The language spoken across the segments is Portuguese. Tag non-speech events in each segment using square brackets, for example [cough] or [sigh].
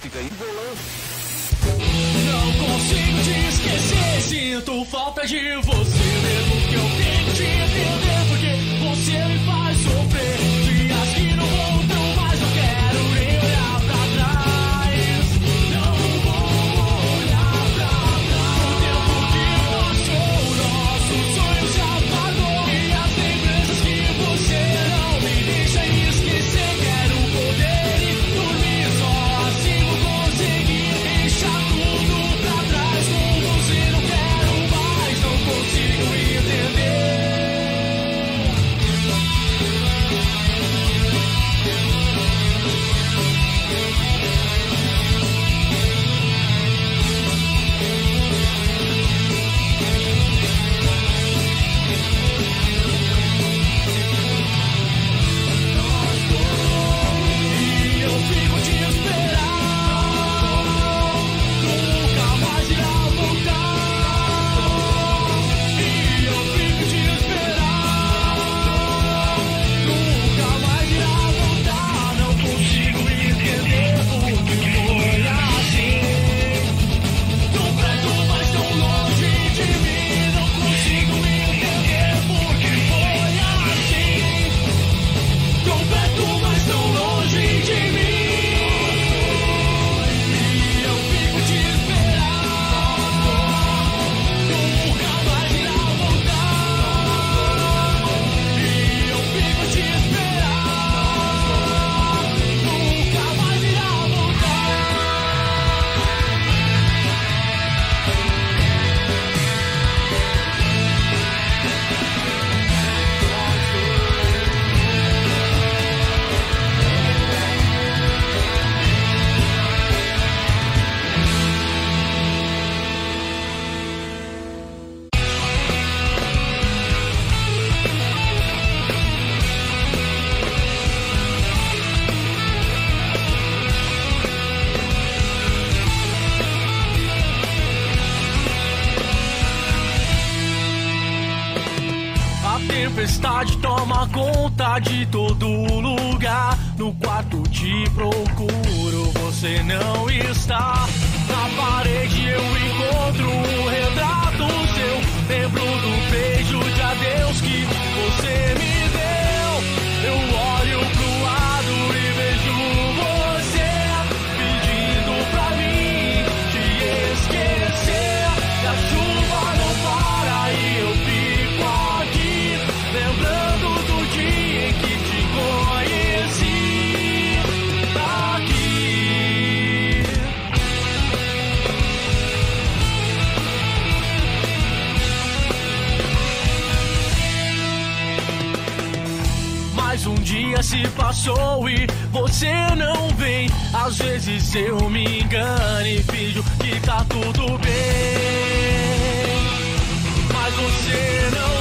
Fica aí. Não consigo te esquecer. Sinto falta de você. Mesmo que eu tente entender, porque você me faz sofrer. Conta de todo lugar. No quarto te procuro, você não está. Na parede eu encontro um retrato seu. Lembro do beijo de adeus que você me dia se passou e você não vem. Às vezes eu me engano e fijo que tá tudo bem. Mas você não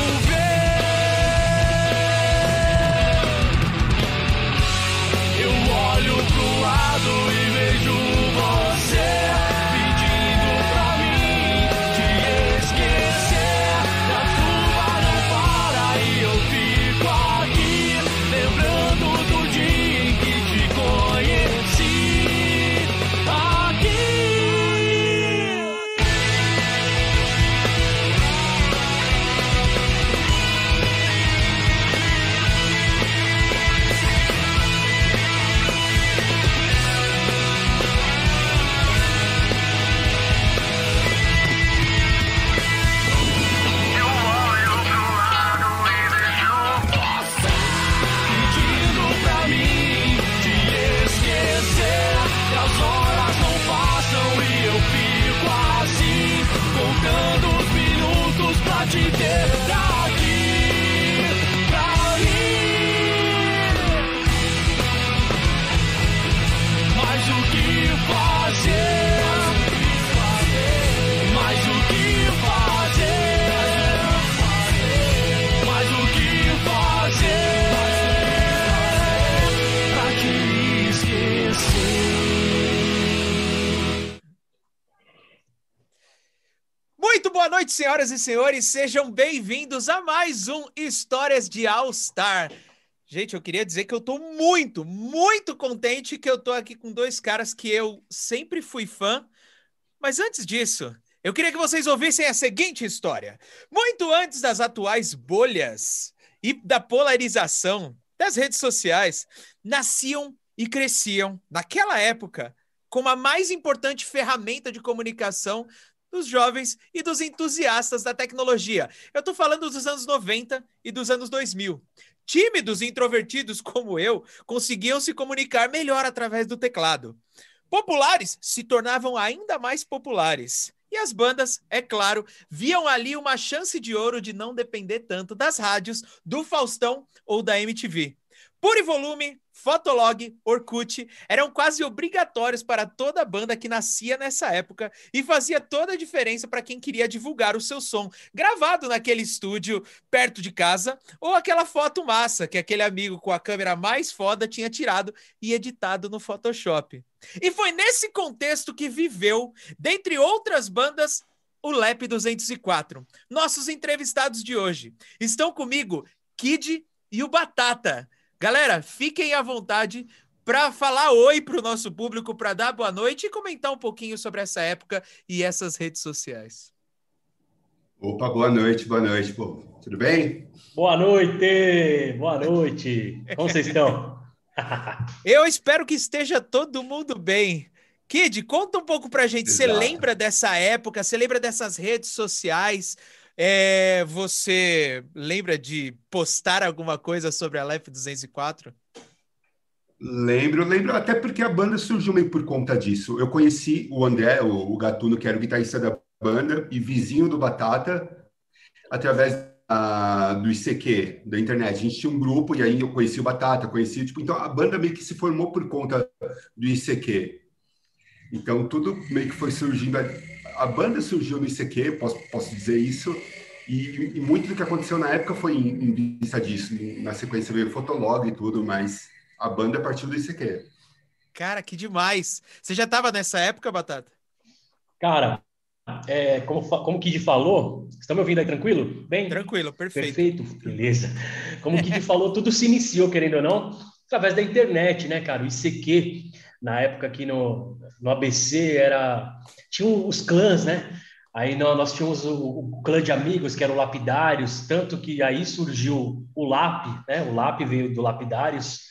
Noite, senhoras e senhores. Sejam bem-vindos a mais um Histórias de All Star. Gente, eu queria dizer que eu tô muito, muito contente que eu tô aqui com dois caras que eu sempre fui fã. Mas antes disso, eu queria que vocês ouvissem a seguinte história. Muito antes das atuais bolhas e da polarização das redes sociais, nasciam e cresciam, naquela época, como a mais importante ferramenta de comunicação dos jovens e dos entusiastas da tecnologia. Eu estou falando dos anos 90 e dos anos 2000. Tímidos e introvertidos como eu conseguiam se comunicar melhor através do teclado. Populares se tornavam ainda mais populares. E as bandas, é claro, viam ali uma chance de ouro de não depender tanto das rádios, do Faustão ou da MTV. Pure Volume, Fotolog, Orkut eram quase obrigatórios para toda banda que nascia nessa época e fazia toda a diferença para quem queria divulgar o seu som, gravado naquele estúdio perto de casa, ou aquela foto massa que aquele amigo com a câmera mais foda tinha tirado e editado no Photoshop. E foi nesse contexto que viveu, dentre outras bandas, o Lep 204. Nossos entrevistados de hoje estão comigo, Kid e o Batata. Galera, fiquem à vontade para falar oi para o nosso público, para dar boa noite e comentar um pouquinho sobre essa época e essas redes sociais. Opa, boa noite, boa noite, pô. Tudo bem? Boa noite, boa noite. Como vocês estão? [laughs] Eu espero que esteja todo mundo bem. Kid, conta um pouco pra gente. Exato. Você lembra dessa época? Você lembra dessas redes sociais? É, você lembra de postar alguma coisa sobre a Life 204? Lembro, lembro, até porque a banda surgiu meio por conta disso. Eu conheci o André, o, Gatuno, que era o guitarrista da banda e vizinho do Batata, através do ICQ, da internet. A gente tinha um grupo e aí eu conheci o Batata, conheci, tipo, então a banda meio que se formou por conta do ICQ. Então tudo meio que foi surgindo a banda surgiu no ICQ, posso, posso dizer isso, e, e, muito do que aconteceu na época foi em, em vista disso. Na sequência veio Fotolog e tudo, mas a banda partiu do ICQ. Cara, que demais! Você já estava nessa época, Batata? Cara, é, como, como o Kid falou, estão me ouvindo aí tranquilo? Bem? Tranquilo, perfeito. Perfeito, beleza. Como o Kid falou, tudo se iniciou, querendo ou não, através da internet, né, cara? O ICQ, na época aqui no, no ABC, era tinha os clãs, né? Aí nós tínhamos o, o, clã de amigos, que era o Lapidários, tanto que aí surgiu o LAP, né? O LAP veio do Lapidários.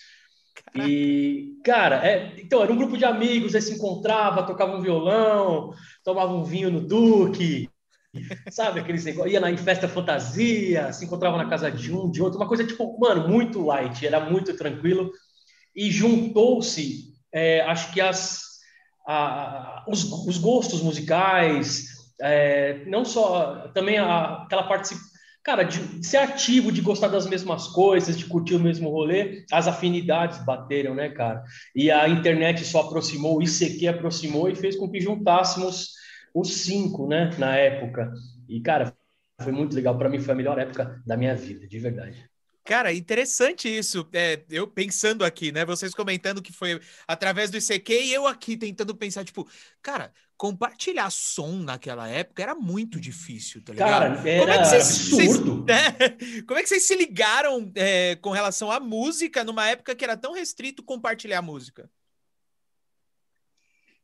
E, cara, é, então era um grupo de amigos, aí se encontrava, tocava um violão, tomava um vinho no Duque, sabe? Aqueles negócios, ia na, em festa fantasia, se encontrava na casa de um, de outro, uma coisa tipo, mano, muito light, era muito tranquilo. E juntou-se, é, acho que as a, os, os, gostos musicais, é, não só também a, aquela parte, cara, de ser ativo, de gostar das mesmas coisas, de curtir o mesmo rolê, as afinidades bateram, né, cara? E a internet só aproximou, o ICQ aproximou e fez com que juntássemos os cinco, né, na época. E, cara, foi muito legal. Para mim, foi a melhor época da minha vida, de verdade. Cara, interessante isso. É, eu pensando aqui, né? Vocês comentando que foi através do ICQ e eu aqui tentando pensar, tipo, cara, compartilhar som naquela época era muito difícil, tá ligado? Cara, era como é que vocês, absurdo. Vocês, [laughs] é, como é que vocês se ligaram é, com relação à música numa época que era tão restrito compartilhar música?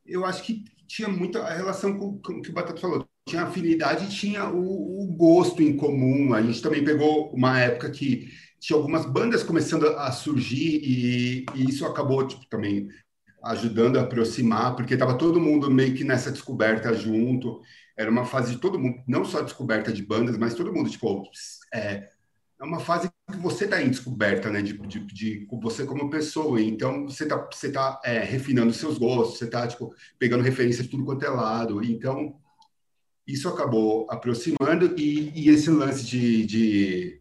Eu acho que tinha muita relação com, com o que o Batata falou. Tinha afinidade tinha o, o gosto em comum. A gente também pegou uma época que tinha algumas bandas começando a surgir e, e isso acabou tipo, também ajudando a aproximar, porque estava todo mundo meio que nessa descoberta junto. Era uma fase de todo mundo, não só descoberta de bandas, mas todo mundo, tipo, é, é uma fase você está em descoberta, né, de, de, de, você como pessoa. Então, você está você tá, é, refinando seus gostos, você está, tipo, pegando referências de tudo quanto é lado. Então, isso acabou aproximando e, e esse lance de, de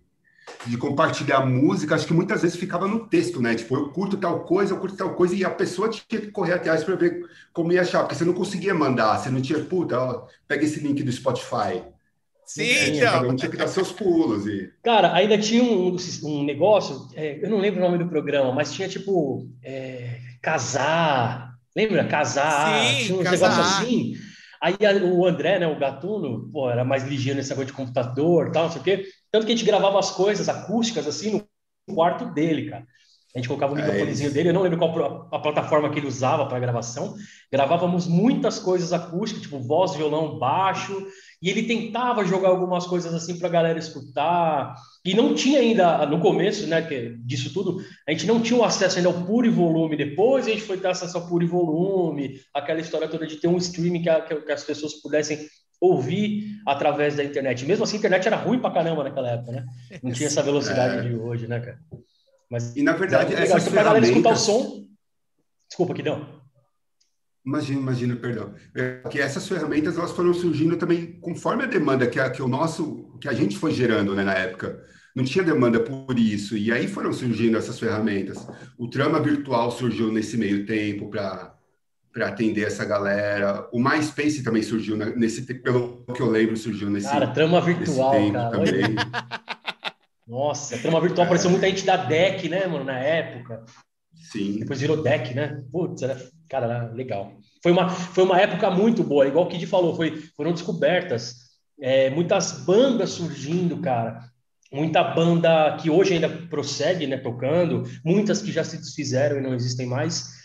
de compartilhar música, acho que muitas vezes ficava no texto, né? Tipo, eu curto tal coisa, eu curto tal coisa, e a pessoa tinha que correr atrás para ver como ia achar, porque você não conseguia mandar, você não tinha, puta, ó, pega esse link do Spotify. Sim, então. Cada um tinha que dar seus pulos. E... Cara, ainda tinha um, um negócio, é, eu não lembro o nome do programa, mas tinha tipo é, casar, lembra? Casar, Sim, tinha uns casar. negócios assim. Aí o André, né, o Gatuno, pô, era mais ligeiro nesse negócio de computador, tal, não sei o quê. Tanto que a gente gravava as coisas acústicas assim no quarto dele, cara. A gente colocava o é microfonezinho é dele, eu não lembro qual a plataforma que ele usava para gravação. Gravávamos muitas coisas acústicas, tipo voz, violão, baixo, e ele tentava jogar algumas coisas assim para a galera escutar. E não tinha ainda, no começo, né, que, disso tudo, a gente não tinha o acesso ainda ao puro e volume. Depois a gente foi ter acesso ao puro e volume, aquela história toda de ter um streaming que, a, que as pessoas pudessem ouvir através da internet. Mesmo assim, a internet era ruim pra caramba naquela época, né? Não tinha essa velocidade é. de hoje, né, cara? Mas, e na verdade, legal, pra galera escutar o som. Desculpa, que não. Imagina, imagina, perdão. É que essas ferramentas elas foram surgindo também conforme a demanda que a, que o nosso, que a gente foi gerando né, na época. Não tinha demanda por isso e aí foram surgindo essas ferramentas. O trama virtual surgiu nesse meio tempo para para atender essa galera. O MySpace também surgiu nesse pelo que eu lembro surgiu nesse Cara, trama virtual, cara. Também. Nossa, trama virtual é. apareceu muita gente da deck, né, mano, na época. Sim. Depois virou deck, né? Putz, era, cara, legal. Foi uma, foi uma época muito boa, igual o Kid falou, foi, foram descobertas, é, muitas bandas surgindo, cara. Muita banda que hoje ainda prossegue, né, tocando, muitas que já se desfizeram e não existem mais.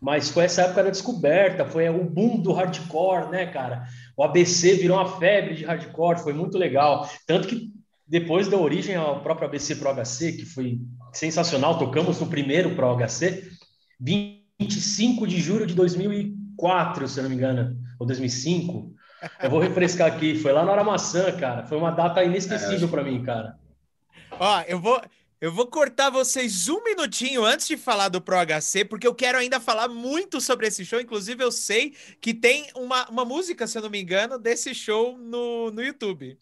Mas foi essa época da descoberta, foi o boom do hardcore, né, cara? O ABC virou uma febre de hardcore, foi muito legal. Tanto que depois da origem ao próprio ABC Pro HC, que foi sensacional, tocamos no primeiro Pro HC, 25 de julho de 2004, se eu não me engano, ou 2005. Eu vou refrescar aqui, foi lá na Hora Maçã, cara. Foi uma data inesquecível é, para mim, cara. Ó, eu vou, eu vou cortar vocês um minutinho antes de falar do Pro HC, porque eu quero ainda falar muito sobre esse show. Inclusive, eu sei que tem uma, uma música, se eu não me engano, desse show no, no YouTube.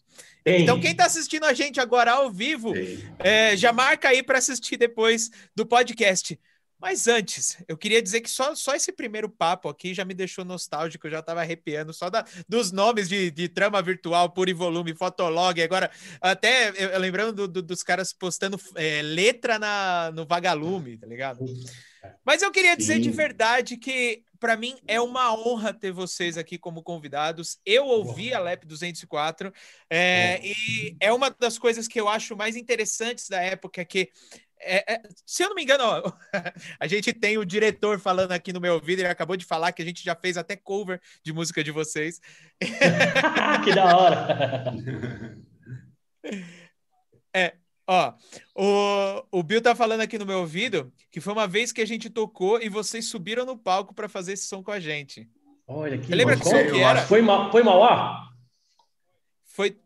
Então, quem está assistindo a gente agora ao vivo, é, já marca aí para assistir depois do podcast. Mas antes, eu queria dizer que só, só esse primeiro papo aqui já me deixou nostálgico, eu já estava arrepiando só da, dos nomes de, de trama virtual, puro e volume, fotolog, agora até eu, eu lembrando do, do, dos caras postando é, letra na, no vagalume, tá ligado? Mas eu queria dizer Sim. de verdade que para mim é uma honra ter vocês aqui como convidados. Eu ouvi a LEP 204 é, e é uma das coisas que eu acho mais interessantes da época que é, é, se eu não me engano, ó, [laughs] a gente tem o diretor falando aqui no meu ouvido, ele acabou de falar que a gente já fez até cover de música de vocês. [laughs] que da hora! [laughs] É, ó, o, o Bill tá falando aqui no meu ouvido que foi uma vez que a gente tocou e vocês subiram no palco para fazer esse som com a gente. Olha que lembra que, que era? Foi, ma foi Mauá? Foi,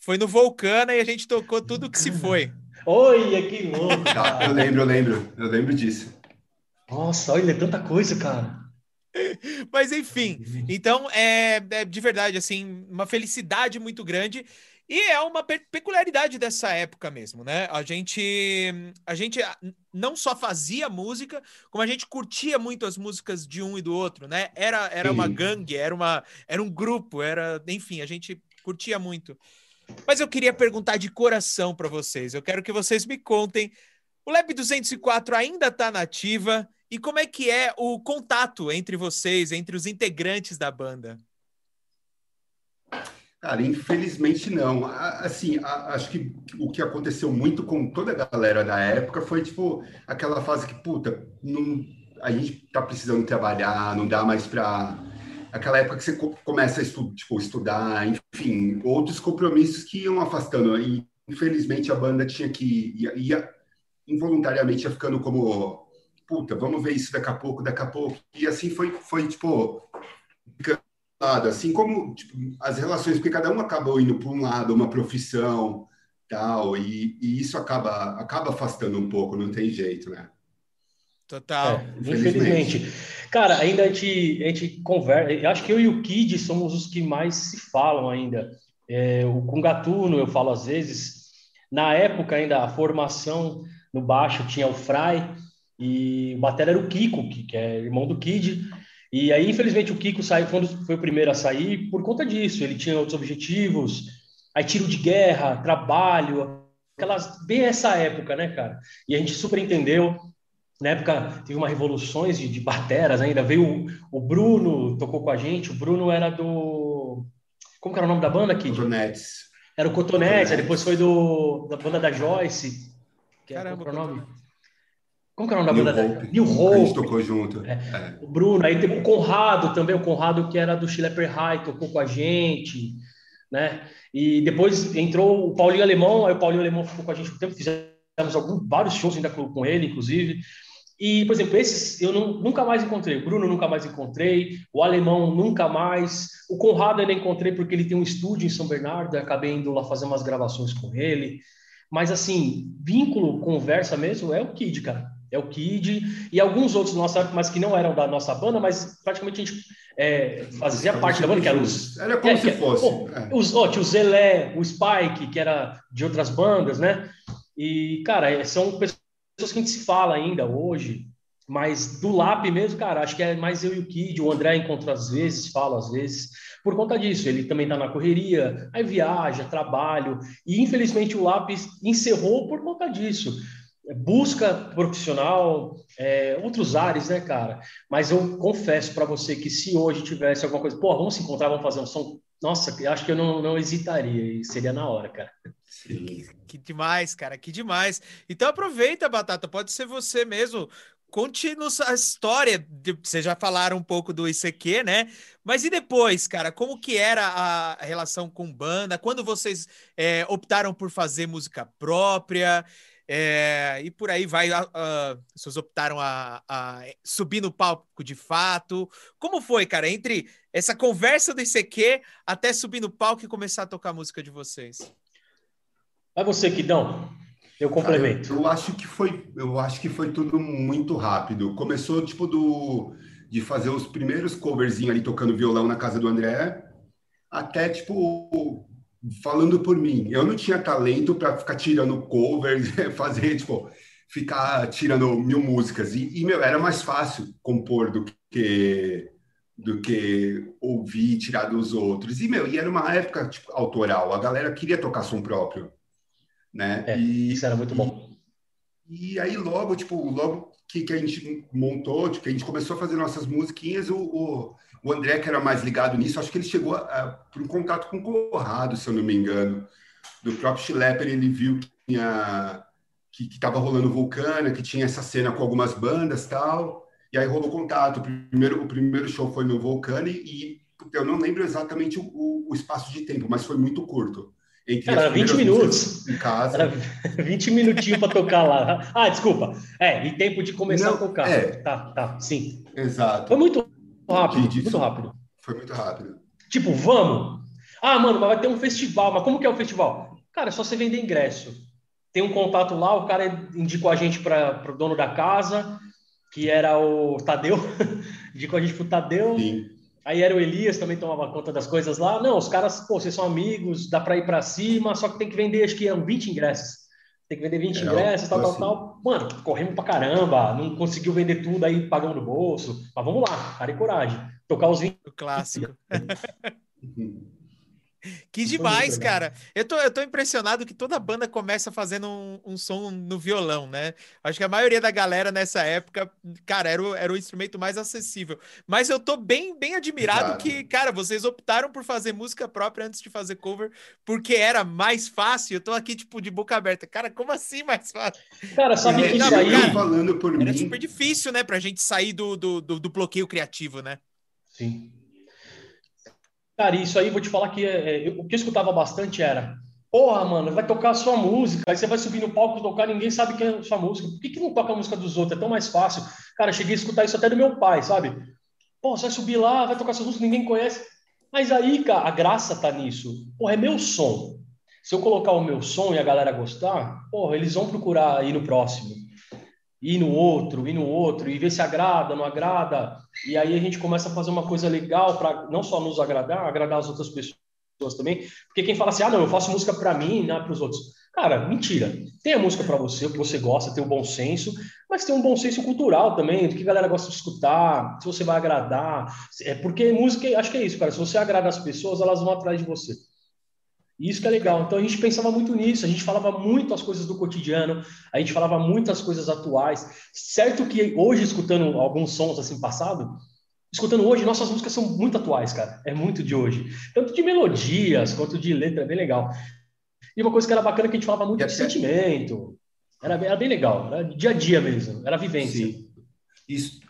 foi no Vulcana e a gente tocou tudo que se foi. Olha que louco! [laughs] Tá, eu lembro, eu lembro, eu lembro disso. Nossa, olha, tanta coisa, cara. Mas enfim, então é, é, de verdade assim uma felicidade muito grande e é uma pe peculiaridade dessa época mesmo, né? A gente a gente não só fazia música, como a gente curtia muito as músicas de um e do outro, né? Era era uma gangue, era uma era um grupo, era enfim, a gente curtia muito. Mas eu queria perguntar de coração para vocês. Eu quero que vocês me contem. O Lab 204 ainda está nativa e como é que é o contato entre vocês, entre os integrantes da banda? Cara, infelizmente não. Assim, acho que o que aconteceu muito com toda a galera da época foi, tipo, aquela fase que, puta, não, a gente tá precisando trabalhar, não dá mais para aquela época que você começa a estu tipo, estudar, enfim, outros compromissos que iam afastando. E, infelizmente, a banda tinha que... Ia, ia, involuntariamente ia ficando como... Puta, vamos ver isso daqui a pouco, daqui a pouco. E assim foi, foi tipo... Assim como tipo, as relações, porque cada um acabou indo para um lado, uma profissão, tal, e, e isso acaba, acaba afastando um pouco, não tem jeito, né? Total. É, infelizmente. Cara, ainda a gente, a gente conversa. Eu acho que eu e o Kid somos os que mais se falam ainda. É, o, com Gatuno eu falo às vezes. Na época ainda a formação no baixo tinha o Fry e o batera era o Kiko, que, é irmão do Kid. E aí, infelizmente, o Kiko saiu, foi, foi o primeiro a sair por conta disso. Ele tinha outros objetivos, aí tiro de guerra, trabalho, aquelas bem essa época, né, cara? E a gente super entendeu Na época teve uma revoluções de, de bateras ainda. Veio o, o, Bruno, tocou com a gente. O Bruno era do. Como era o nome da banda aqui? Cotonetes. Era o Cotonetes, depois foi do, da banda da Joyce. Que Caramba, é, qual é o nome? Como que é o nome da New banda? Hope. New Hope. A gente tocou junto. É. É. O Bruno, aí teve o Conrado também, o Conrado que era do Schlepper High, tocou com a gente, né? E depois entrou o Paulinho Alemão, aí o Paulinho Alemão ficou com a gente um tempo, fizemos alguns, vários shows ainda com, com ele, inclusive. E, por exemplo, esses eu não, nunca mais encontrei. O Bruno nunca mais encontrei, o Alemão nunca mais. O Conrado ainda encontrei porque ele tem um estúdio em São Bernardo, acabei indo lá fazer umas gravações com ele. Mas, assim, vínculo, conversa mesmo, é o Kid, cara. É o Kid e alguns outros nossa mas que não eram da nossa banda, mas praticamente a gente é, fazia parte da banda, que eram os. Era como é, se que- fosse. pô, é. os, ó, o Zelé, o Spike, que era de outras bandas, né? E, cara, é- são pessoas que a gente se fala ainda hoje, mas do Lap mesmo, cara, acho que é mais eu e o Kid, o André encontro às vezes, falo às vezes, por conta disso, ele também tá na correria, aí viaja, trabalho, e infelizmente o Lap encerrou por conta disso. Busca profissional, é, outros ares, né, cara? Mas eu confesso para você que se hoje tivesse alguma coisa, pô, vamos se encontrar, vamos fazer um som. Nossa, acho que eu não, não hesitaria, seria na hora, cara. Sim. Que demais, cara, que demais. Então aproveita, Batata, pode ser você mesmo. Conte-nos a história. de- Vocês já falaram um pouco do ICQ, né? Mas e depois, cara? Como que era a relação com banda? Quando vocês é, optaram por fazer música própria? É, e por aí vai. a- vocês optaram a, a subir no palco de fato. Como foi, cara? Entre essa conversa do ICQ até subir no palco e começar a tocar a música de vocês? Vai você, Kidão. Eu complemento. Cara, eu, eu acho que foi, eu acho que foi tudo muito rápido. Começou tipo do de fazer os primeiros coverzinhos ali tocando violão na casa do André, até tipo falando por mim. Eu não tinha talento para ficar tirando covers, [laughs] fazer tipo ficar tirando mil músicas e, e, meu era mais fácil compor do que do que ouvir tirar dos outros. E meu, e era uma época tipo, autoral. A galera queria tocar som próprio, né? É, e, Isso era muito bom. e aí logo, tipo, logo que, que a gente montou, tipo, que a gente começou a fazer nossas musiquinhas, o, o, o André, que era mais ligado nisso, acho que ele chegou por um contato com o Corrado, se eu não me engano. Do próprio Schlepper, ele viu que tinha que estava rolando Vulcana, que tinha essa cena com algumas bandas tal. E aí rolou contato. O primeiro, o primeiro show foi no Vulcana e, e eu não lembro exatamente o, o, o espaço de tempo, mas foi muito curto. Entre Cara, as 20 primeiras minutos. Em casa. Era 20 minutinhos para tocar lá. Ah, desculpa. É, e tempo de começar Não, a tocar. é. Tá, tá, sim. Exato. Foi muito rápido, muito rápido. Foi muito rápido. Tipo, vamos. Ah, mano, mas vai ter um festival. Mas como que é o festival? Cara, é só você vender ingresso. Tem um contato lá, o cara indicou a gente para o dono da casa, que era o Tadeu. [laughs] indicou a gente pro Tadeu. Sim. Aí era o Elias, também tomava conta das coisas lá. Não, os caras, pô, vocês são amigos, dá para ir para cima, só que tem que vender, acho que eram 20 ingressos. Tem que vender 20 É, ingressos, tal, foi tal, assim. tal. Mano, corremos pra caramba, não conseguiu vender tudo aí, pagando no bolso. Mas vamos lá, cara e coragem. Tocar os 20. O clássico. [laughs] Que demais, cara. Eu tô, eu tô impressionado que toda banda começa fazendo um, um som no violão, né? Acho que a maioria da galera nessa época, cara, era o, era o instrumento mais acessível. Mas eu tô bem, bem admirado Exato. que, cara, vocês optaram por fazer música própria antes de fazer cover, porque era mais fácil. Eu tô aqui, tipo, de boca aberta. Cara, como assim mais fácil? Cara, sabe É, que não, isso aí. cara, falando por Era mim, super difícil, né, pra gente sair do, do, do, do bloqueio criativo, né? Sim. Cara, isso aí vou te falar que é, é, o que eu escutava bastante era: porra, mano, vai tocar a sua música, aí você vai subir no palco tocar, ninguém sabe quem é a sua música. Por que, que não toca a música dos outros? É tão mais fácil. Cara, eu cheguei a escutar isso até do meu pai, sabe? Pô, você vai subir lá, vai tocar sua música, ninguém conhece. Mas aí, cara, a graça tá nisso. Porra, é meu som. Se eu colocar o meu som e a galera gostar, porra, eles vão procurar ir no próximo. Ir no outro, ir no outro, e ver se agrada, não agrada. E aí a gente começa a fazer uma coisa legal para não só nos agradar, agradar as outras pessoas também. Porque quem fala assim, ah, não, eu faço música para mim, não para os outros. Cara, mentira. Tem a música para você, que você gosta, tem o bom senso, mas tem um bom senso cultural também, do que a galera gosta de escutar, se você vai agradar. É porque música, acho que é isso, cara. Se você agrada as pessoas, elas vão atrás de você. Isso que é legal. Então a gente pensava muito nisso, a gente falava muito as coisas do cotidiano, a gente falava muitas coisas atuais. Certo que hoje, escutando alguns sons assim passado, escutando hoje, nossas músicas são muito atuais, cara. É muito de hoje. Tanto de melodias quanto de letra, é bem legal. E uma coisa que era bacana é que a gente falava muito de sentimento. Era, era bem legal, era dia a dia mesmo, era vivência. Sim. Isso,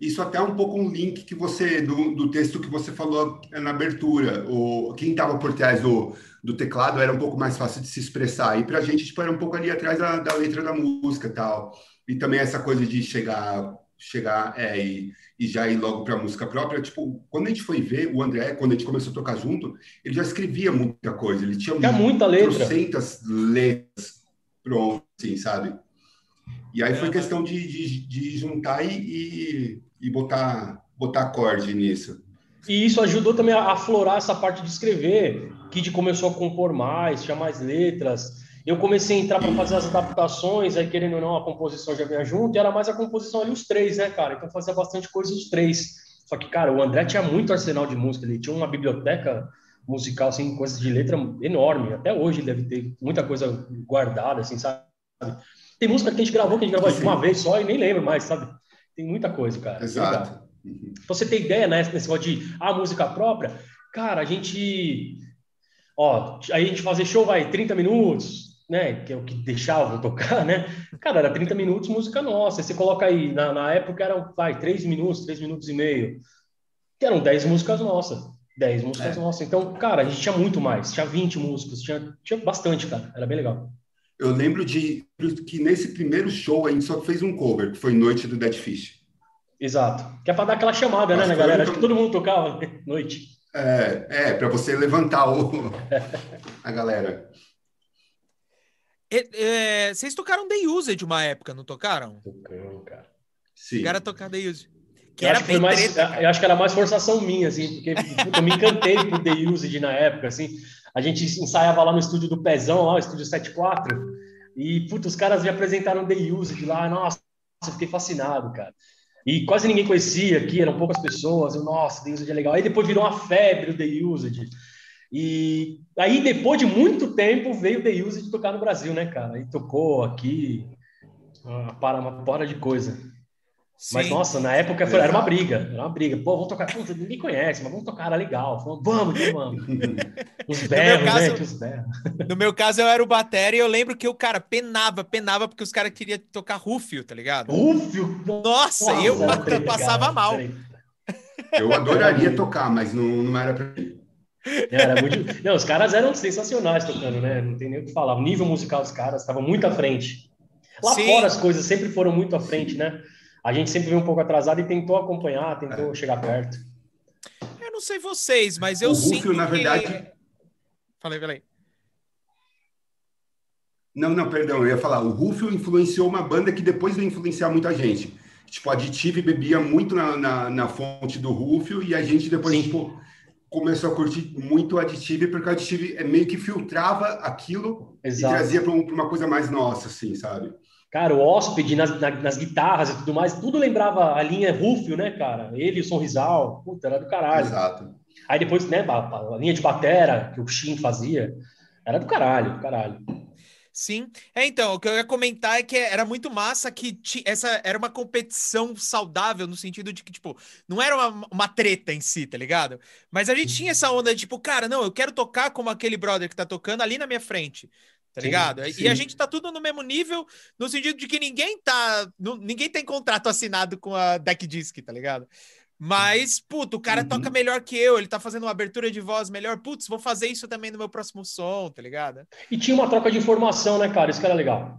isso até é um pouco um link que você do, do texto que você falou na abertura. O, quem estava por trás do, do teclado era um pouco mais fácil de se expressar. E para a gente tipo, era um pouco ali atrás da, da letra da música tal. E também essa coisa de chegar chegar é, e, e já ir logo para a música própria. Tipo, quando a gente foi ver o André, quando a gente começou a tocar junto, ele já escrevia muita coisa. Ele tinha, tinha muita letra. letras prontas, assim, sabe? E aí foi questão de, de, de juntar e, e, e, botar, botar acorde nisso. E isso ajudou também a aflorar essa parte de escrever. Kid começou a compor mais, tinha mais letras. Eu comecei a entrar para fazer as adaptações, aí querendo ou não, a composição já vinha junto, e era mais a composição ali, os três, né, cara? Então fazia bastante coisa os três. Só que, cara, o André tinha muito arsenal de música, ele tinha uma biblioteca musical, assim, coisas de letra enorme. Até hoje ele deve ter muita coisa guardada, assim, sabe? Tem música que a gente gravou, que a gente gravou de uma vez só e nem lembro mais, sabe? Tem muita coisa, cara. Exato. Uhum. Pra você ter ideia, né, nesse negócio de a ah, música própria, cara, a gente. Ó, aí a gente fazer show, vai, 30 minutos, né? Que é o que deixavam tocar, né? Cara, era 30 minutos música nossa. Aí você coloca aí, na, na época eram, vai, 3 minutos, 3 minutos e meio. Que eram 10 músicas nossas. 10 músicas é. nossas. Então, cara, a gente tinha muito mais. Tinha 20 músicas, tinha, tinha bastante, cara. Era bem legal. Eu lembro de que nesse primeiro show a gente só fez um cover, que foi Noite do Dead Fish. Exato. Que é para dar aquela chamada, né, Mas né, na galera? Acho que todo mundo tocava né? [laughs] noite. É, é para você levantar o... [laughs] a galera. É, vocês tocaram The Used uma época, não tocaram? Tocamos, cara. Sim. Chegaram a tocar The Used. Que eu, acho que mais, eu acho que era mais forçação minha, assim, porque eu me encantei por The Used na época, assim. A gente ensaiava lá no estúdio do Pezão, lá, o estúdio 74, e, puta, os caras me apresentaram The Used lá, nossa, eu fiquei fascinado, cara. E quase ninguém conhecia aqui, eram poucas pessoas, eu, nossa, The Used é legal. Aí depois virou uma febre o The Used. E aí, depois de muito tempo, veio The Used tocar no Brasil, né, cara? E tocou aqui, para uma porra de coisa. Mas, nossa, na época foi, era uma briga, era uma briga. Pô, vamos tocar, Pô, ninguém conhece, mas vamos tocar, era legal. Falando, vamos, então vamos. [laughs] Os berros, caso, né? Os berros. No meu caso, eu era o batera e eu lembro que o cara penava, penava, porque os caras queriam tocar Rufio, tá ligado? Rufio? Nossa, nossa eu passava mal. Eu adoraria tocar, mas não, não era pra mim. Era muito... Não, os caras eram sensacionais tocando, né? Não tem nem o que falar. O nível musical dos caras estava muito à frente. Lá Sim. fora as coisas sempre foram muito à frente, Sim. né? A gente sempre veio um pouco atrasado e tentou acompanhar, tentou é. chegar perto. Eu não sei vocês, mas eu o sinto Rufio, na verdade... Falei, falei. Não, não, perdão, eu ia falar. O Rufio influenciou uma banda que depois veio influenciar muita gente. Tipo, a Additive bebia muito na, na, na fonte do Rufio e a gente depois, Sim. tipo, começou a curtir muito o Additive porque o Additive é meio que filtrava aquilo Exato. e trazia para um, uma coisa mais nossa, assim, sabe? Cara, o hóspede nas, nas, guitarras e tudo mais, tudo lembrava a linha Rufio, né, cara? Ele e o Sonrisal, puta, era do caralho. Exato. Aí depois, né, a, a linha de batera que o Shin fazia, era do caralho, do caralho. Sim. É, então, o que eu ia comentar é que era muito massa que essa era uma competição saudável no sentido de que, tipo, não era uma, uma treta em si, tá ligado? Mas a gente tinha essa onda de, tipo, cara, não, eu quero tocar como aquele brother que tá tocando ali na minha frente tá sim, ligado? Sim. E a gente tá tudo no mesmo nível, no sentido de que ninguém tá. ninguém tem contrato assinado com a Deck Disc, tá ligado? Mas, puto, o cara uhum. toca melhor que eu, ele tá fazendo uma abertura de voz melhor. Putz, vou fazer isso também no meu próximo som, tá ligado? E tinha uma troca de informação, né, cara? Isso que era legal.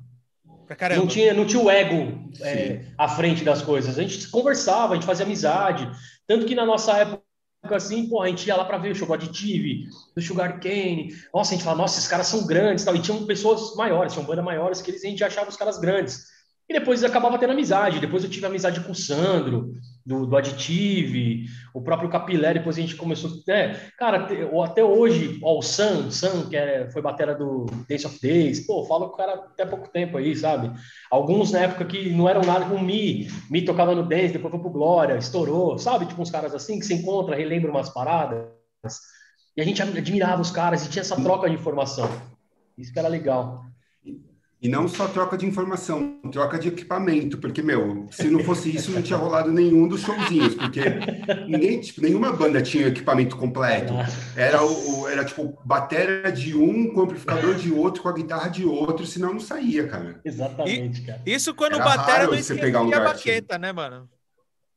Não tinha, não tinha o ego é, à frente das coisas. A gente conversava, a gente fazia amizade. Tanto que na nossa época assim, pô, a gente ia lá para ver o show Additive, do Sugar Cane. Nossa, a gente falava, nossa, esses caras são grandes tal. E tinham pessoas maiores, tinham bandas maiores que eles, a gente achava os caras grandes. E depois acabava tendo amizade. Depois eu tive amizade com o Sandro, do, do Additive, o próprio Capilé, depois a gente começou. É, cara, até hoje, ó, o Sam, Sam, que é, foi batera do Days of Days, pô, falo com o cara até pouco tempo aí, sabe? Alguns na época que não eram nada com o Mi, Mi tocava no Dance, depois foi pro Glória, estourou, sabe? Tipo uns caras assim que se encontra, relembra umas paradas. E a gente admirava os caras e tinha essa troca de informação. Isso que era legal. E não só troca de informação, troca de equipamento, porque, meu, se não fosse isso, não tinha rolado nenhum dos showzinhos, porque ninguém, tipo, nenhuma banda tinha equipamento completo. Era, o, era tipo, bateria de um, com amplificador de outro, com a guitarra de outro, senão não saía, cara. Exatamente, cara. Isso quando Era o batera não pegar um a lugar baqueta, né, mano?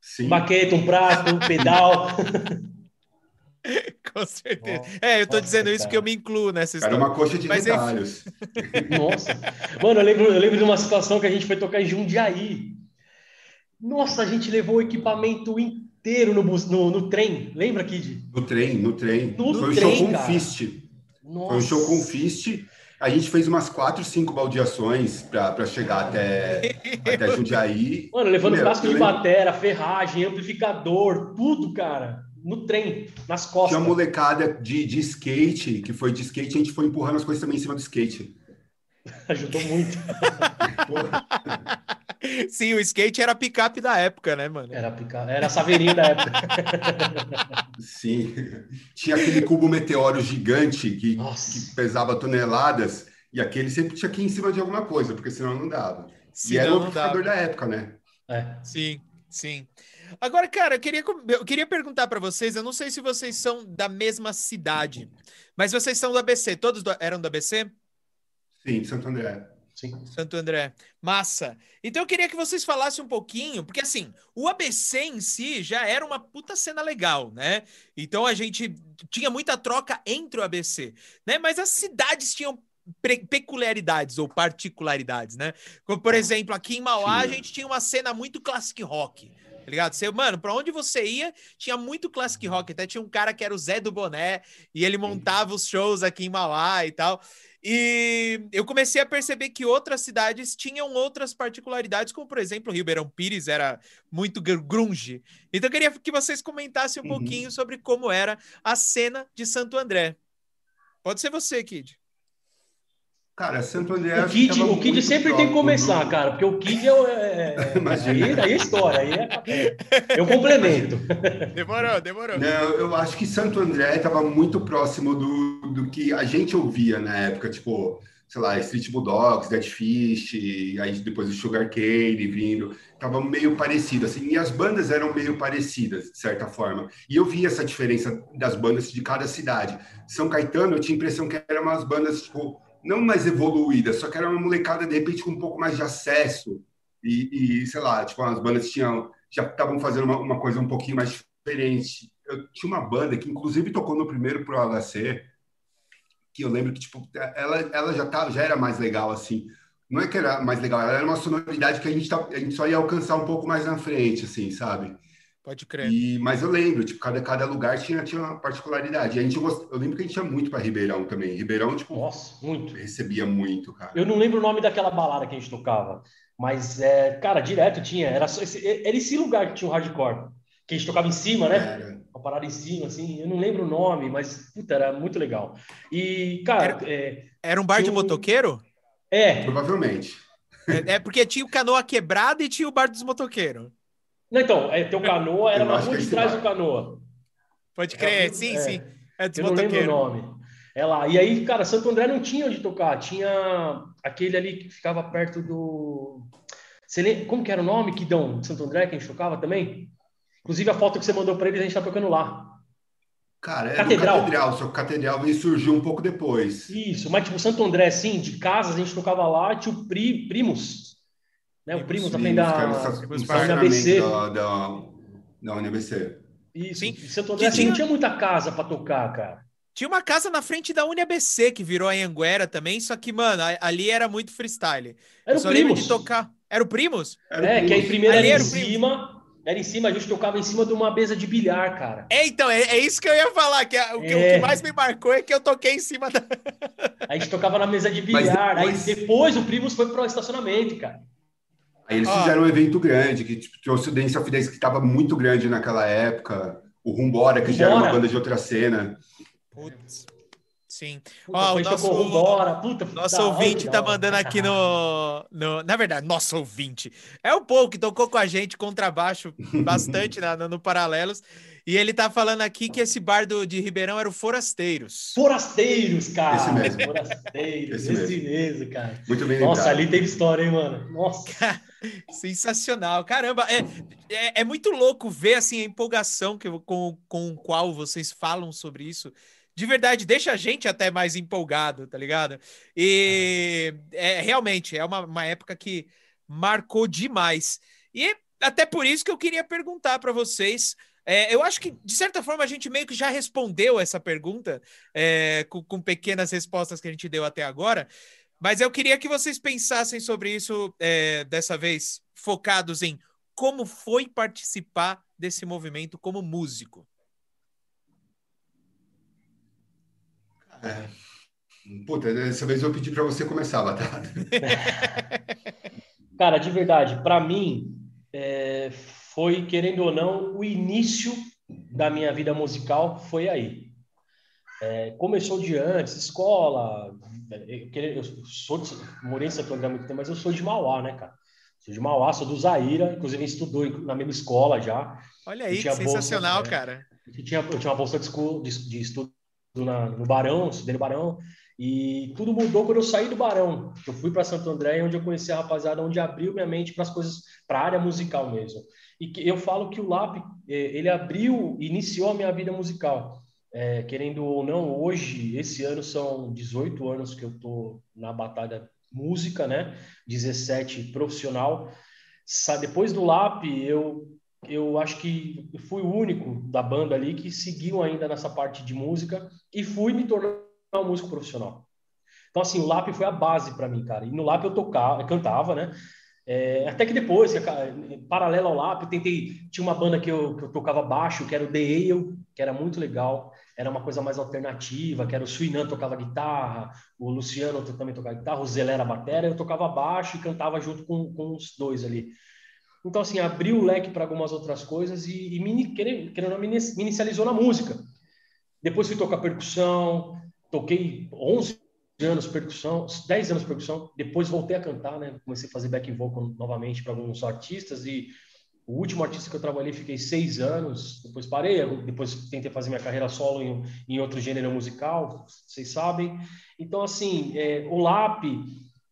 Sim. Baqueta, um prato, um pedal. [laughs] [laughs] Com certeza. É, eu tô Nossa, dizendo isso cara. porque eu me incluo nessa Era história. uma coxa de Mas, enfim. retalhos. [laughs] [laughs] Nossa. Mano, eu lembro, eu lembro de uma situação que a gente foi tocar em Jundiaí. Nossa, a gente levou o equipamento inteiro no, bus, no, no trem. Lembra, Kid? No trem, no trem. No Foi um trem, show com cara. fist. Nossa. Foi um show com fist. A gente fez umas quatro, cinco baldeações para chegar até, até Jundiaí. Mano, levando Meu, casco de lembro- batera, ferragem, amplificador, tudo, cara. No trem, nas Tinha costas. uma molecada de, de skate, que foi de skate, a gente foi empurrando as coisas também em cima do skate. [laughs] Ajudou muito. [laughs] Sim, o skate era a picape da época, né, mano? Era, pica... era saveirinho da época. [laughs] sim. Tinha aquele cubo meteoro gigante que, que pesava toneladas, e aquele sempre tinha que ir em cima de alguma coisa, porque senão não dava. e era o amplificador da época, né? É. Sim, sim. Agora, cara, eu queria, eu queria perguntar pra vocês, eu não sei se vocês são da mesma cidade, mas vocês são do ABC, todos do- eram do ABC? Sim, Santo André. Sim. Santo André. Massa. Então eu queria que vocês falassem um pouquinho, porque assim, o ABC em si já era uma puta cena legal, né? Então a gente tinha muita troca entre o ABC, né? Mas as cidades tinham pre- peculiaridades ou particularidades, né? Como, por exemplo, aqui em Mauá a gente tinha uma cena muito classic rock. Tá ligado? Você, mano, pra onde você ia, tinha muito classic rock. Até tinha um cara que era o Zé do Boné, e ele montava os shows aqui em Mauá e tal. E eu comecei a perceber que outras cidades tinham outras particularidades, como por exemplo, Ribeirão Pires era muito gr- grunge. Então eu queria que vocês comentassem um Uhum. pouquinho sobre como era a cena de Santo André. Pode ser você, Kid. Cara, Santo André. O Kid, o Kid sempre tem que começar, do- cara, porque o Kid é. o- é, [laughs] é Imagina. aí, aí é história, aí é, é- eu complemento. [laughs] Demorou, demorou. Não, eu acho que Santo André estava muito próximo do, do que a gente ouvia na época, tipo, sei lá, Street Bulldogs, Dead Fish, e aí depois o Sugar Cane vindo, tava meio parecido, assim, e as bandas eram meio parecidas, de certa forma. E eu via essa diferença das bandas de cada cidade. São Caetano, eu tinha a impressão que eram umas bandas, tipo, não mais evoluídas, só que era uma molecada, de repente, com um pouco mais de acesso, e, e sei lá, tipo, as bandas tinham, já estavam fazendo uma, uma coisa um pouquinho mais diferente. Eu tinha uma banda que, inclusive, tocou no primeiro Pro HC, que eu lembro que, tipo, ela, ela já, tava, já era mais legal, assim. Não é que era mais legal, ela era uma sonoridade que a gente, tá, a gente só ia alcançar um pouco mais na frente, assim, sabe? Pode crer. E, mas eu lembro, tipo, cada, cada lugar tinha, tinha uma particularidade. A gente gost... Eu lembro que a gente ia muito para Ribeirão também. Ribeirão, tipo, Nossa, muito. recebia muito, cara. Eu não lembro o nome daquela balada que a gente tocava, mas, é, cara, direto tinha. Era, só esse, era esse lugar que tinha o hardcore, que a gente tocava em cima, né? Era. Uma parada em cima, assim. Eu não lembro o nome, mas, puta, era muito legal. E, cara, é. Era um bar de um- motoqueiro? é Provavelmente. É, é porque tinha o canoa quebrada e tinha o bar dos motoqueiros. Não, então, é, teu canoa era na rua é de trás do canoa. Pode crer, É, sim, é. sim. É Eu não lembro o nome. É lá. E aí, cara, Santo André não tinha onde tocar. Tinha aquele ali que ficava perto do. Você lembra... Como que era o nome, Kidão, de Santo André, que a gente tocava também? Inclusive, a foto que você mandou para eles, a gente tá tocando lá. Cara, era Catedral. do Catedral, só que o Catedral veio surgir um pouco depois. Isso, mas tipo, Santo André, assim, de casas, a gente tocava lá, tinha o Pri... Primos. Né? O Primos também Primos, da. Primos estacionamento ABC. da, da, da UNBC. Isso. Sim. Em Santo André assim, tinha- não tinha muita casa para tocar, cara. Tinha uma casa na frente da UniABC que virou a Anguera também, só que, mano, ali era muito freestyle. Era Eu o Primos. de tocar. Era o Primos? Era o É, que aí Primos. primeiro Ali era em Primos. cima, era em cima, a gente tocava em cima de uma mesa de bilhar, cara. É, então, é, é isso que eu ia falar. Que é- o, que, o É. que mais me marcou é que eu toquei em cima da. A gente tocava na mesa de Mas bilhar. depois- Aí depois o Primos foi pro estacionamento, cara. Aí eles Ó. fizeram um evento grande, que tipo, trouxe o Dance of Days, que estava muito grande naquela época. O Rumbora, que já era uma Rumbora. banda de outra cena. Putz. Sim. Puta, Ó, o nosso- Socorro Bora, puta, Nosso hora, ouvinte tá mandando aqui no, no. Na verdade, nosso ouvinte. É o Paul que tocou com a gente contrabaixo bastante [laughs] na- no, no Paralelos. E ele tá falando aqui que esse bar do, de Ribeirão era o Forasteiros. Forasteiros, cara. Esse mesmo. Forasteiros, Esse esse, mesmo, cara. Muito bem Nossa, lembrado. ali teve história, hein, mano? Nossa. [laughs] Sensacional. Caramba, é, é, é muito louco ver assim, a empolgação que, com, com o qual vocês falam sobre isso. De verdade, deixa a gente até mais empolgado, tá ligado? E é, realmente é uma, uma época que marcou demais. E até por isso que eu queria perguntar para vocês. é, eu acho que, de certa forma, a gente meio que já respondeu essa pergunta é, com, com pequenas respostas que a gente deu até agora. Mas eu queria que vocês pensassem sobre isso é, dessa vez, focados em como foi participar desse movimento como músico. É. Puta, dessa vez eu pedi para você começar, Batata. [laughs] Cara, de verdade, para mim, é, foi, querendo ou não, o início da minha vida musical foi aí. É, começou de antes, escola. Eu, queria- eu sou de, morei em Santo André há muito tempo, mas eu sou de Mauá, né, cara? Sou de Mauá, sou do Zaira, inclusive estudou na mesma escola já. Olha aí, que Tinha bolsa, sensacional, né? cara. Eu tinha, eu tinha uma bolsa de, de, de estudo na- no Barão, estudei no Barão, e tudo mudou quando eu saí do Barão. Eu fui para Santo André, onde eu conheci a rapaziada, onde abriu minha mente para as coisas, para a área musical mesmo. E que eu falo que o LAP, eh, ele abriu, iniciou a minha vida musical. Eh, querendo ou não, hoje, esse ano são 18 anos que eu tô na batalha música, né? 17 profissional. Depois do LAP, eu eu acho que fui o único da banda ali que seguiu ainda nessa parte de música e fui me tornar um músico profissional. Então, assim, o LAP foi a base para mim, cara. E no LAP eu tocava, eu cantava, né? É, até que depois, paralelo ao LAP, eu tentei. Tinha uma banda que eu, que eu tocava baixo, que era o The Ale, que era muito legal. Era uma coisa mais alternativa, que era o Suinan tocava guitarra, o Luciano também tocava guitarra, o Zelé era batera, eu tocava baixo e cantava junto com, com os dois ali. Então, assim, abriu o leque para algumas outras coisas e, e me, querendo, querendo me inicializou na música. Depois fui tocar percussão, toquei 11 anos percussão, 10 anos percussão, depois voltei a cantar, né? Comecei a fazer back vocal novamente para alguns artistas e o último artista que eu trabalhei fiquei seis anos, depois parei, depois tentei fazer minha carreira solo em, em outro gênero musical, vocês sabem. Então, assim, é, o LAP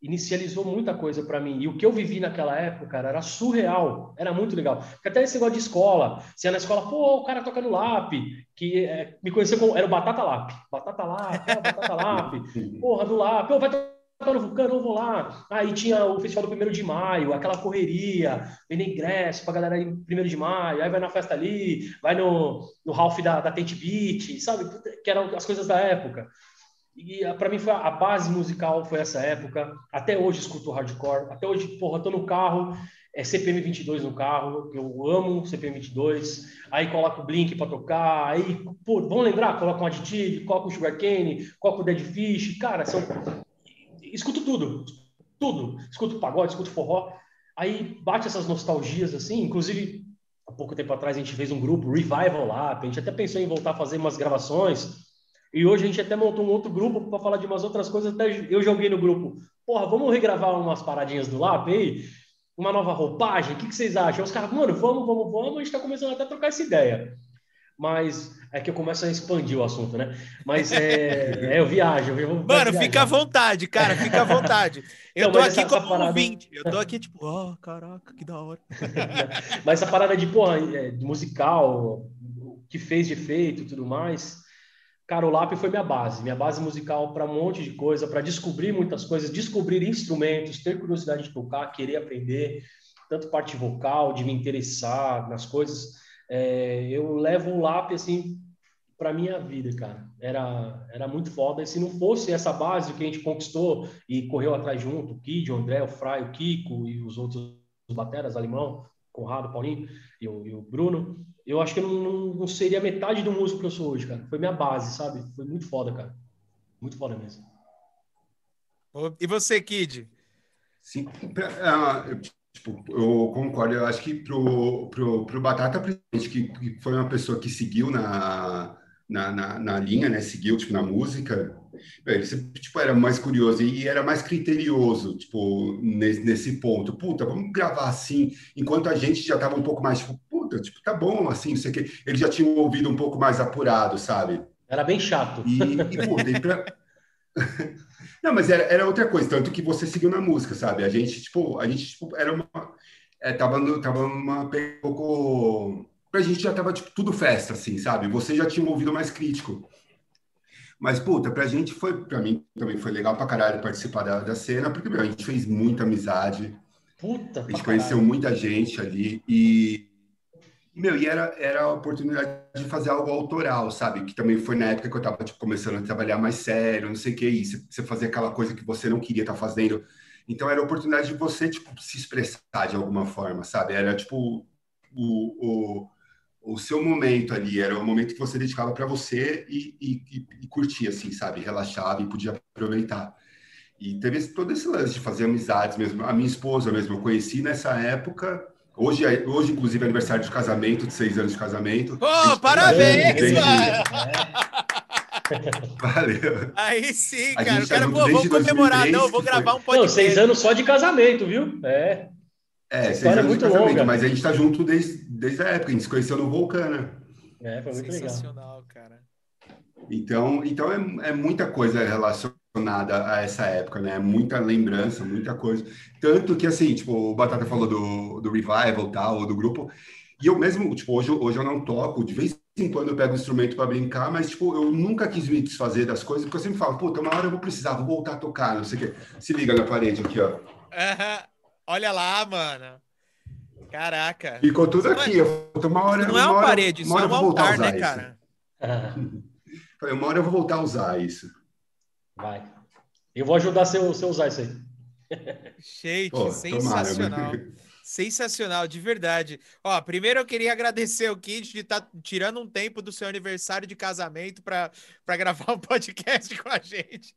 inicializou muita coisa para mim. E o que eu vivi naquela época, cara, era surreal. Era muito legal. Porque até esse negócio de escola, você ia na escola, pô, o cara toca no LAP, que é, me conhecia como, era o Batata LAP. Batata LAP, ah, Batata LAP. [laughs] Porra, do LAP. Pô, vai tocar no Vulcano, eu vou lá. Aí tinha o festival do primeiro de maio, aquela correria, vender ingresso pra galera ir primeiro de maio, aí vai na festa ali, vai no, no Ralph da, da Tent Beat, sabe? Que eram as coisas da época. E para mim foi a, base musical foi essa época. Até hoje escuto hardcore. Até hoje, porra, tô no carro, é CPM 22 no carro, eu amo CPM 22. Aí coloco o Blink para tocar, aí, pô, vamos lembrar, coloco um Additive, coloco o Sugarcane, coloco o Dead Fish, cara, são escuto tudo, tudo. Escuto pagode, escuto forró. Aí bate essas nostalgias assim, inclusive há pouco tempo atrás a gente fez um grupo Revival lá, a gente até pensou em voltar a fazer umas gravações. E hoje a gente até montou um outro grupo para falar de umas outras coisas. Até eu joguei no grupo. Porra, vamos regravar umas paradinhas do LAP aí? Uma nova roupagem? O que, que vocês acham? Os caras, mano, vamos, vamos, vamos. A gente está começando até a trocar essa ideia. Mas é que eu começo a expandir o assunto, né? Mas é, é eu viajo. Eu vou Mano, fica à vontade, cara, fica à vontade. [laughs] Eu Não, tô aqui essa- como essa parada- ouvinte. Eu tô aqui, tipo, ó, caraca, que da hora. [laughs] Mas essa parada de, porra, é, musical, o que fez de efeito e tudo mais, cara, o LAP foi minha base. Minha base musical para um monte de coisa, para descobrir muitas coisas, descobrir instrumentos, ter curiosidade de tocar, querer aprender, tanto parte vocal, de me interessar nas coisas. É, eu levo o LAP, assim, para minha vida, cara. Era, era muito foda. E se não fosse essa base que a gente conquistou e correu atrás junto, o Kid, o André, o Fry, o Kiko e os outros bateras, Alemão, Conrado, Paulinho e o, e o Bruno, eu acho que eu não, não, não seria metade do músico que eu sou hoje, cara. Foi minha base, sabe? Foi muito foda, cara. Muito foda mesmo. E você, Kid? Sim, pra, ah, eu, tipo, eu concordo. Eu acho que pro, pro, pro Batata, principalmente, que, foi uma pessoa que seguiu na, na, na, na linha, né? Seguiu, tipo, na música. Ele tipo, era mais curioso e era mais criterioso, tipo, nesse, nesse ponto. Puta, vamos gravar assim, enquanto a gente já tava um pouco mais, tipo, puta, tipo, tá bom, assim, não sei o quê. Ele já tinha um ouvido um pouco mais apurado, sabe? Era bem chato. E, e puta, e pra... [laughs] Não, mas era, era outra coisa, tanto que você seguiu na música, sabe? A gente, tipo, a gente, tipo, era uma... É, tava, no, tava uma... Um pouco... Pra gente já tava, tipo, tudo festa, assim, sabe? Você já tinha um ouvido mais crítico. Mas, puta, pra gente foi, pra mim também foi legal pra caralho participar da, da cena, porque meu, a gente fez muita amizade. Puta, a gente conheceu caralho. muita gente ali e, meu, e era, era a oportunidade de fazer algo autoral, sabe? Que também foi na época que eu tava, tipo, começando a trabalhar mais sério, não sei o que, e você fazer aquela coisa que você não queria estar tá fazendo. Então, era a oportunidade de você, tipo, se expressar de alguma forma, sabe? Era, tipo, o, o o seu momento ali, era o momento que você dedicava para você e, e, e, curtia, assim, sabe? Relaxava e podia aproveitar. E teve todo esse lance de fazer amizades mesmo. A minha esposa mesmo, eu conheci nessa época. Hoje, é, hoje inclusive, é aniversário de casamento, de seis anos de casamento. Pô, parabéns, desde... Valeu. Aí sim, cara. O cara, pô, vamos comemorar. 2003, não, vou gravar um podcast. Não, seis anos só de casamento, viu? É. É, Essa história é muito longa. Mas a gente está junto desde, desde a época, a gente se conheceu no Vulcana. É, foi muito Sensacional, legal. cara. Então, então é, é muita coisa relacionada a essa época, né? Muita lembrança, muita coisa. Tanto que, assim, tipo, o Batata falou do, do Revival tal, do grupo. E eu mesmo, tipo, hoje, hoje eu não toco, de vez em quando eu pego um instrumento para brincar, mas, tipo, eu nunca quis me desfazer das coisas, porque eu sempre falo, puta, uma hora eu vou precisar, vou voltar a tocar, não sei o quê. Se liga na parede aqui, ó. Olha lá, mano. Caraca. Ficou tudo é aqui. Eu, uma hora, não é uma, parede, isso é um altar, né, cara? [laughs] Falei, uma hora eu vou voltar a usar isso. Vai. Eu vou ajudar você, a usar isso aí. Gente, Pô, sensacional. Tomara, sensacional, de verdade. Ó, primeiro eu queria agradecer o Kid de estar tá tirando um tempo do seu aniversário de casamento para gravar um podcast [laughs] com a gente.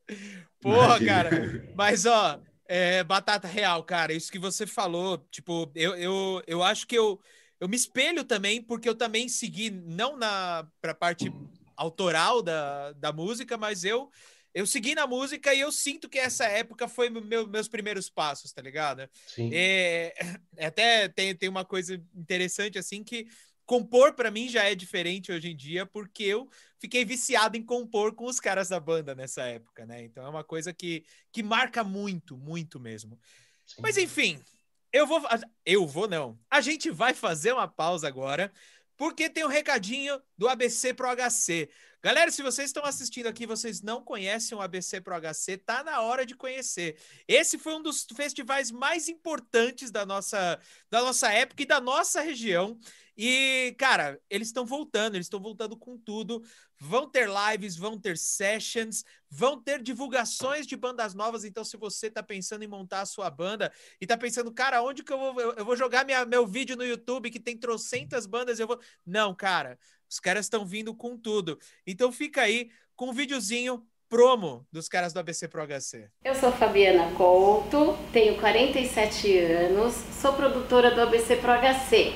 Porra, Imagina. cara. Mas, ó, é, batata real, cara, isso que você falou, tipo, eu, eu, eu acho que eu, eu me espelho também, porque eu também segui, não na pra parte autoral da, da música, mas eu eu segui na música e eu sinto que essa época foi meu, meus primeiros passos, tá ligado? Sim. É, até tem, tem uma coisa interessante, assim, que compor para mim já é diferente hoje em dia, porque eu fiquei viciado em compor com os caras da banda nessa época, né? Então é uma coisa que, que marca muito, muito mesmo. Sim. Mas enfim, eu vou. Eu vou, não. A gente vai fazer uma pausa agora, porque tem um recadinho do ABC Pro HC. Galera, se vocês estão assistindo aqui, vocês não conhecem o ABC Pro HC, tá na hora de conhecer. Esse foi um dos festivais mais importantes da nossa, da nossa época e da nossa região. E, cara, eles estão voltando, eles estão voltando com tudo. Vão ter lives, vão ter sessions, vão ter divulgações de bandas novas. Então, se você está pensando em montar a sua banda e está pensando, cara, onde que eu vou, eu, vou jogar minha, meu vídeo no YouTube que tem trocentas bandas, eu vou. Não, cara, os caras estão vindo com tudo. Então, fica aí com um videozinho promo dos caras do ABC Pro HC. Eu sou Fabiana Couto, tenho 47 anos, sou produtora do ABC Pro HC.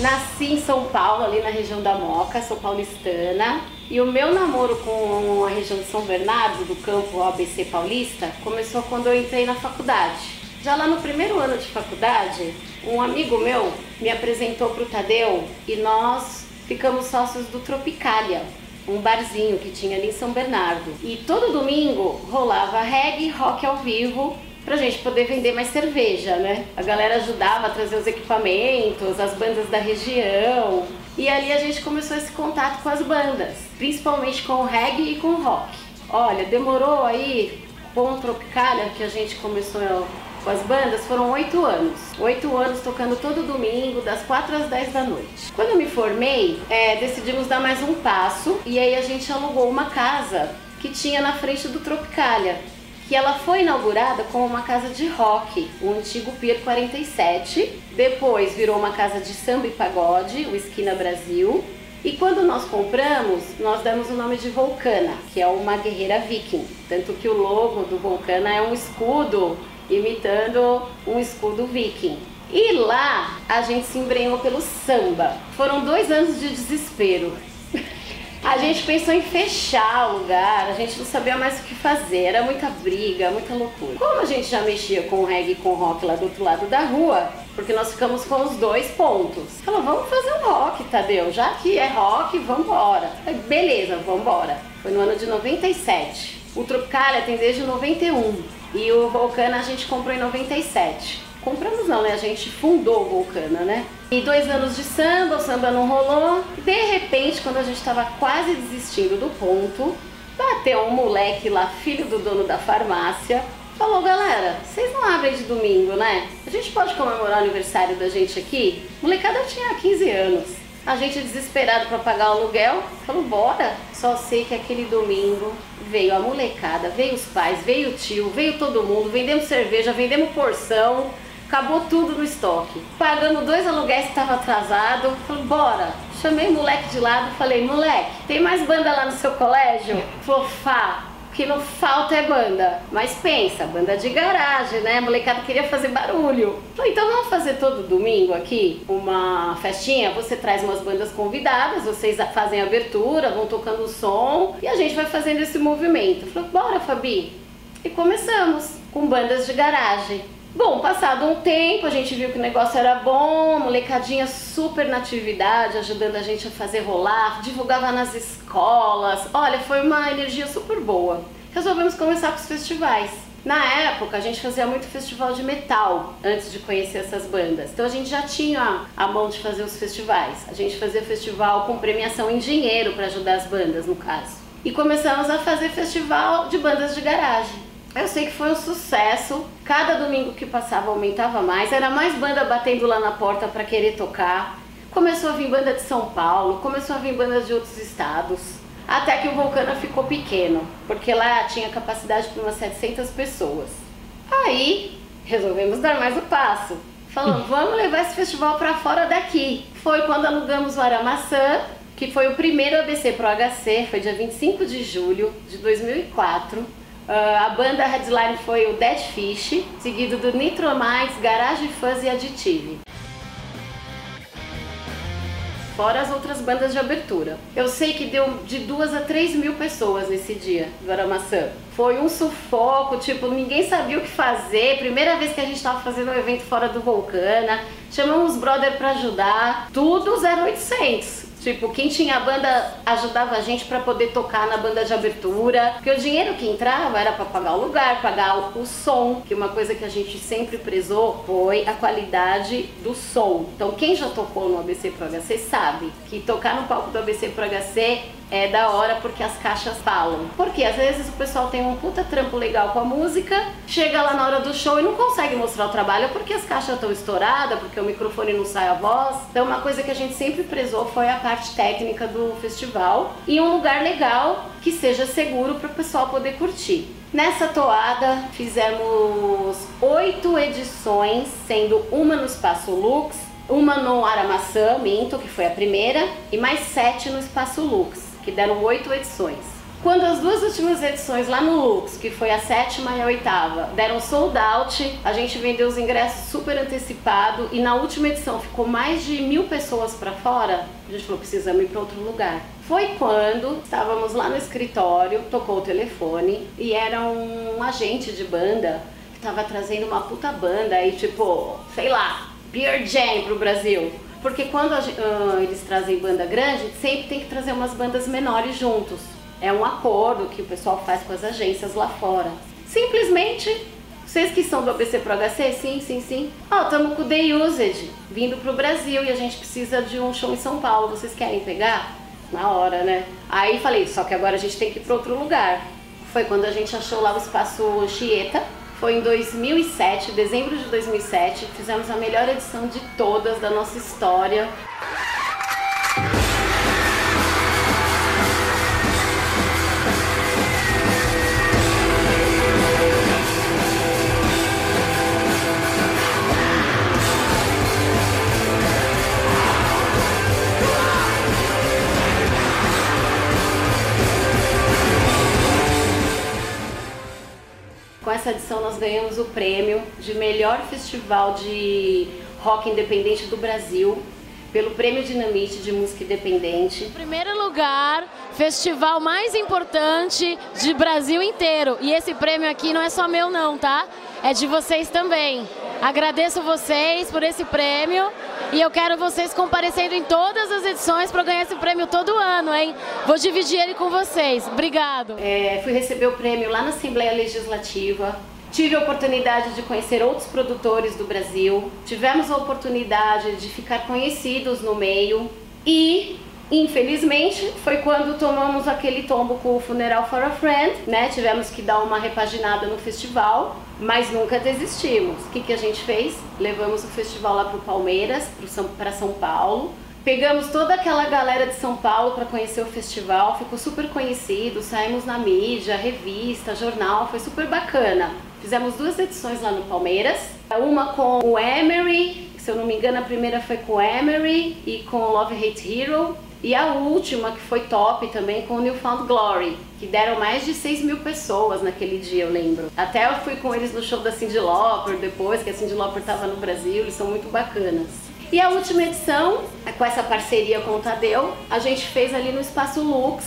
Nasci em São Paulo, ali na região da Moca, sou paulistana. E o meu namoro com a região de São Bernardo, do campo ABC Paulista, começou quando eu entrei na faculdade. Já lá no primeiro ano de faculdade, um amigo meu me apresentou para o Tadeu e nós ficamos sócios do Tropicália, um barzinho que tinha ali em São Bernardo. E todo domingo rolava reggae, rock ao vivo pra gente poder vender mais cerveja, né? A galera ajudava a trazer os equipamentos, as bandas da região. E ali a gente começou esse contato com as bandas, principalmente com o reggae e com o rock. Olha, demorou aí com o Tropicália que a gente começou com as bandas foram oito anos. Oito anos tocando todo domingo, das quatro às dez da noite. Quando eu me formei, é, decidimos dar mais um passo e aí a gente alugou uma casa que tinha na frente do Tropicália, que ela foi inaugurada como uma casa de rock, o antigo Pier 47. Depois virou uma casa de samba e pagode, o Esquina Brasil. E quando nós compramos, nós damos o nome de Volcana, que é uma guerreira viking. Tanto que o logo do Volcana é um escudo imitando um escudo viking. E lá a gente se embrenhou pelo samba. Foram dois anos de desespero. [laughs] A gente pensou em fechar o lugar, a gente não sabia mais o que fazer, era muita briga, muita loucura. Como a gente já mexia com reggae e com rock lá do outro lado da rua, porque nós ficamos com os dois pontos. Falou, vamos fazer um rock, Tadeu, já que é rock, vambora. Beleza, vambora. Foi no ano de 97. O Tropicalia tem desde 91 e o Volcana a gente comprou em 97. Compramos não, né? A gente fundou o Vulcana, né? E dois anos de samba, o samba não rolou. De repente, quando a gente estava quase desistindo do ponto, bateu um moleque lá, filho do dono da farmácia, falou, galera, vocês não abrem de domingo, né? A gente pode comemorar o aniversário da gente aqui? molecada tinha 15 anos. A gente desesperado para pagar o aluguel, falou, bora. Só sei que aquele domingo veio a molecada, veio os pais, veio o tio, veio todo mundo, vendemos cerveja, vendemos porção, acabou tudo no estoque. Pagando dois aluguéis que estava atrasado, falei, bora. Chamei o moleque de lado, falei, moleque, tem mais banda lá no seu colégio? Falou, Fá, que não falta é banda. Mas pensa, banda de garagem, né? A molecada queria fazer barulho. Então vamos fazer todo domingo aqui uma festinha? Você traz umas bandas convidadas, vocês fazem a abertura, vão tocando o som e a gente vai fazendo esse movimento. Falei, bora, Fabi. E começamos com bandas de garagem. Bom, passado um tempo, a gente viu que o negócio era bom, molecadinha super na atividade, ajudando a gente a fazer rolar, divulgava nas escolas. Olha, foi uma energia super boa. Resolvemos começar com os festivais. Na época, a gente fazia muito festival de metal antes de conhecer essas bandas. Então a gente já tinha a mão de fazer os festivais. A gente fazia festival com premiação em dinheiro para ajudar as bandas, no caso. E começamos a fazer festival de bandas de garagem. Eu sei que foi um sucesso. Cada domingo que passava aumentava mais. Era mais banda batendo lá na porta para querer tocar. Começou a vir banda de São Paulo, começou a vir bandas de outros estados. Até que o Vulcana ficou pequeno, porque lá tinha capacidade para umas 700 pessoas. Aí resolvemos dar mais o um passo. Falando, vamos levar esse festival para fora daqui. Foi quando alugamos o Aramaçã, que foi o primeiro ABC Pro HC, foi dia 25 de julho de 2004 Uh, a banda headline foi o Dead Fish, seguido do Nitromites, Garage Fuzz e Additive. Fora as outras bandas de abertura. Eu sei que deu de duas a três mil pessoas nesse dia do Aramaçã. Foi um sufoco, tipo, ninguém sabia o que fazer. Primeira vez que a gente estava fazendo um evento fora do Vulcana. Chamamos os brother para ajudar. Tudo 0800 Tipo, quem tinha a banda ajudava a gente para poder tocar na banda de abertura, porque o dinheiro que entrava era para pagar o lugar, pagar o som, que uma coisa que a gente sempre prezou foi a qualidade do som. Então, quem já tocou no ABC Pro HC sabe que tocar no palco do ABC Pro HC é da hora porque as caixas falam. Porque às vezes o pessoal tem um puta trampo legal com a música, chega lá na hora do show e não consegue mostrar o trabalho porque as caixas estão estouradas, porque o microfone não sai a voz. Então uma coisa que a gente sempre prezou foi a parte técnica do festival e um lugar legal que seja seguro para o pessoal poder curtir. Nessa toada fizemos oito edições, sendo uma no Espaço Lux, uma no Aramaçã, Minto, que foi a primeira, e mais sete no Espaço Lux que deram oito edições. Quando as duas últimas edições lá no Lux, que foi a sétima e a oitava, deram sold out, a gente vendeu os ingressos super antecipado e na última edição ficou mais de mil pessoas para fora. A gente falou: precisamos ir para outro lugar. Foi quando estávamos lá no escritório, tocou o telefone e era um agente de banda que estava trazendo uma puta banda aí, tipo, sei lá, Beer Jam pro Brasil. Porque quando uh, eles trazem banda grande, sempre tem que trazer umas bandas menores juntos. É um acordo que o pessoal faz com as agências lá fora. Simplesmente, vocês que são do ABC Pro HC, sim, sim, sim. Ó, oh, estamos com o The Used vindo pro Brasil e a gente precisa de um show em São Paulo. Vocês querem pegar? Na hora, né? Aí falei, só que agora a gente tem que ir para outro lugar. Foi quando a gente achou lá o espaço Chieta, foi em 2007, dezembro de 2007, fizemos a melhor edição de todas da nossa história. Com essa edição nós ganhamos o prêmio de melhor festival de rock independente do Brasil. Pelo Prêmio Dinamite de Música Independente. Primeiro lugar, festival mais importante de Brasil inteiro. E esse prêmio aqui não é só meu não, tá? É de vocês também. Agradeço vocês por esse prêmio e eu quero vocês comparecendo em todas as edições para ganhar esse prêmio todo ano, hein? Vou dividir ele com vocês. Obrigado. É, fui receber o prêmio lá na Assembleia Legislativa. Tive a oportunidade de conhecer outros produtores do Brasil. Tivemos a oportunidade de ficar conhecidos no meio. E, infelizmente, foi quando tomamos aquele tombo com o Funeral for a Friend, né? Tivemos que dar uma repaginada no festival, mas nunca desistimos. O que, que a gente fez? Levamos o festival lá para o Palmeiras, para São Paulo. Pegamos toda aquela galera de São Paulo para conhecer o festival, ficou super conhecido, saímos na mídia, revista, jornal, foi super bacana. Fizemos duas edições lá no Palmeiras, uma com o Emery, se eu não me engano a primeira foi com o Emery e com o Love Hate Hero, e a última, que foi top também, com o Newfound Glory, que deram mais de 6 mil pessoas naquele dia, eu lembro. Até eu fui com eles no show da Cyndi Lauper depois, que a Cyndi Lauper estava no Brasil, eles são muito bacanas. E a última edição, com essa parceria com o Tadeu, a gente fez ali no Espaço Lux,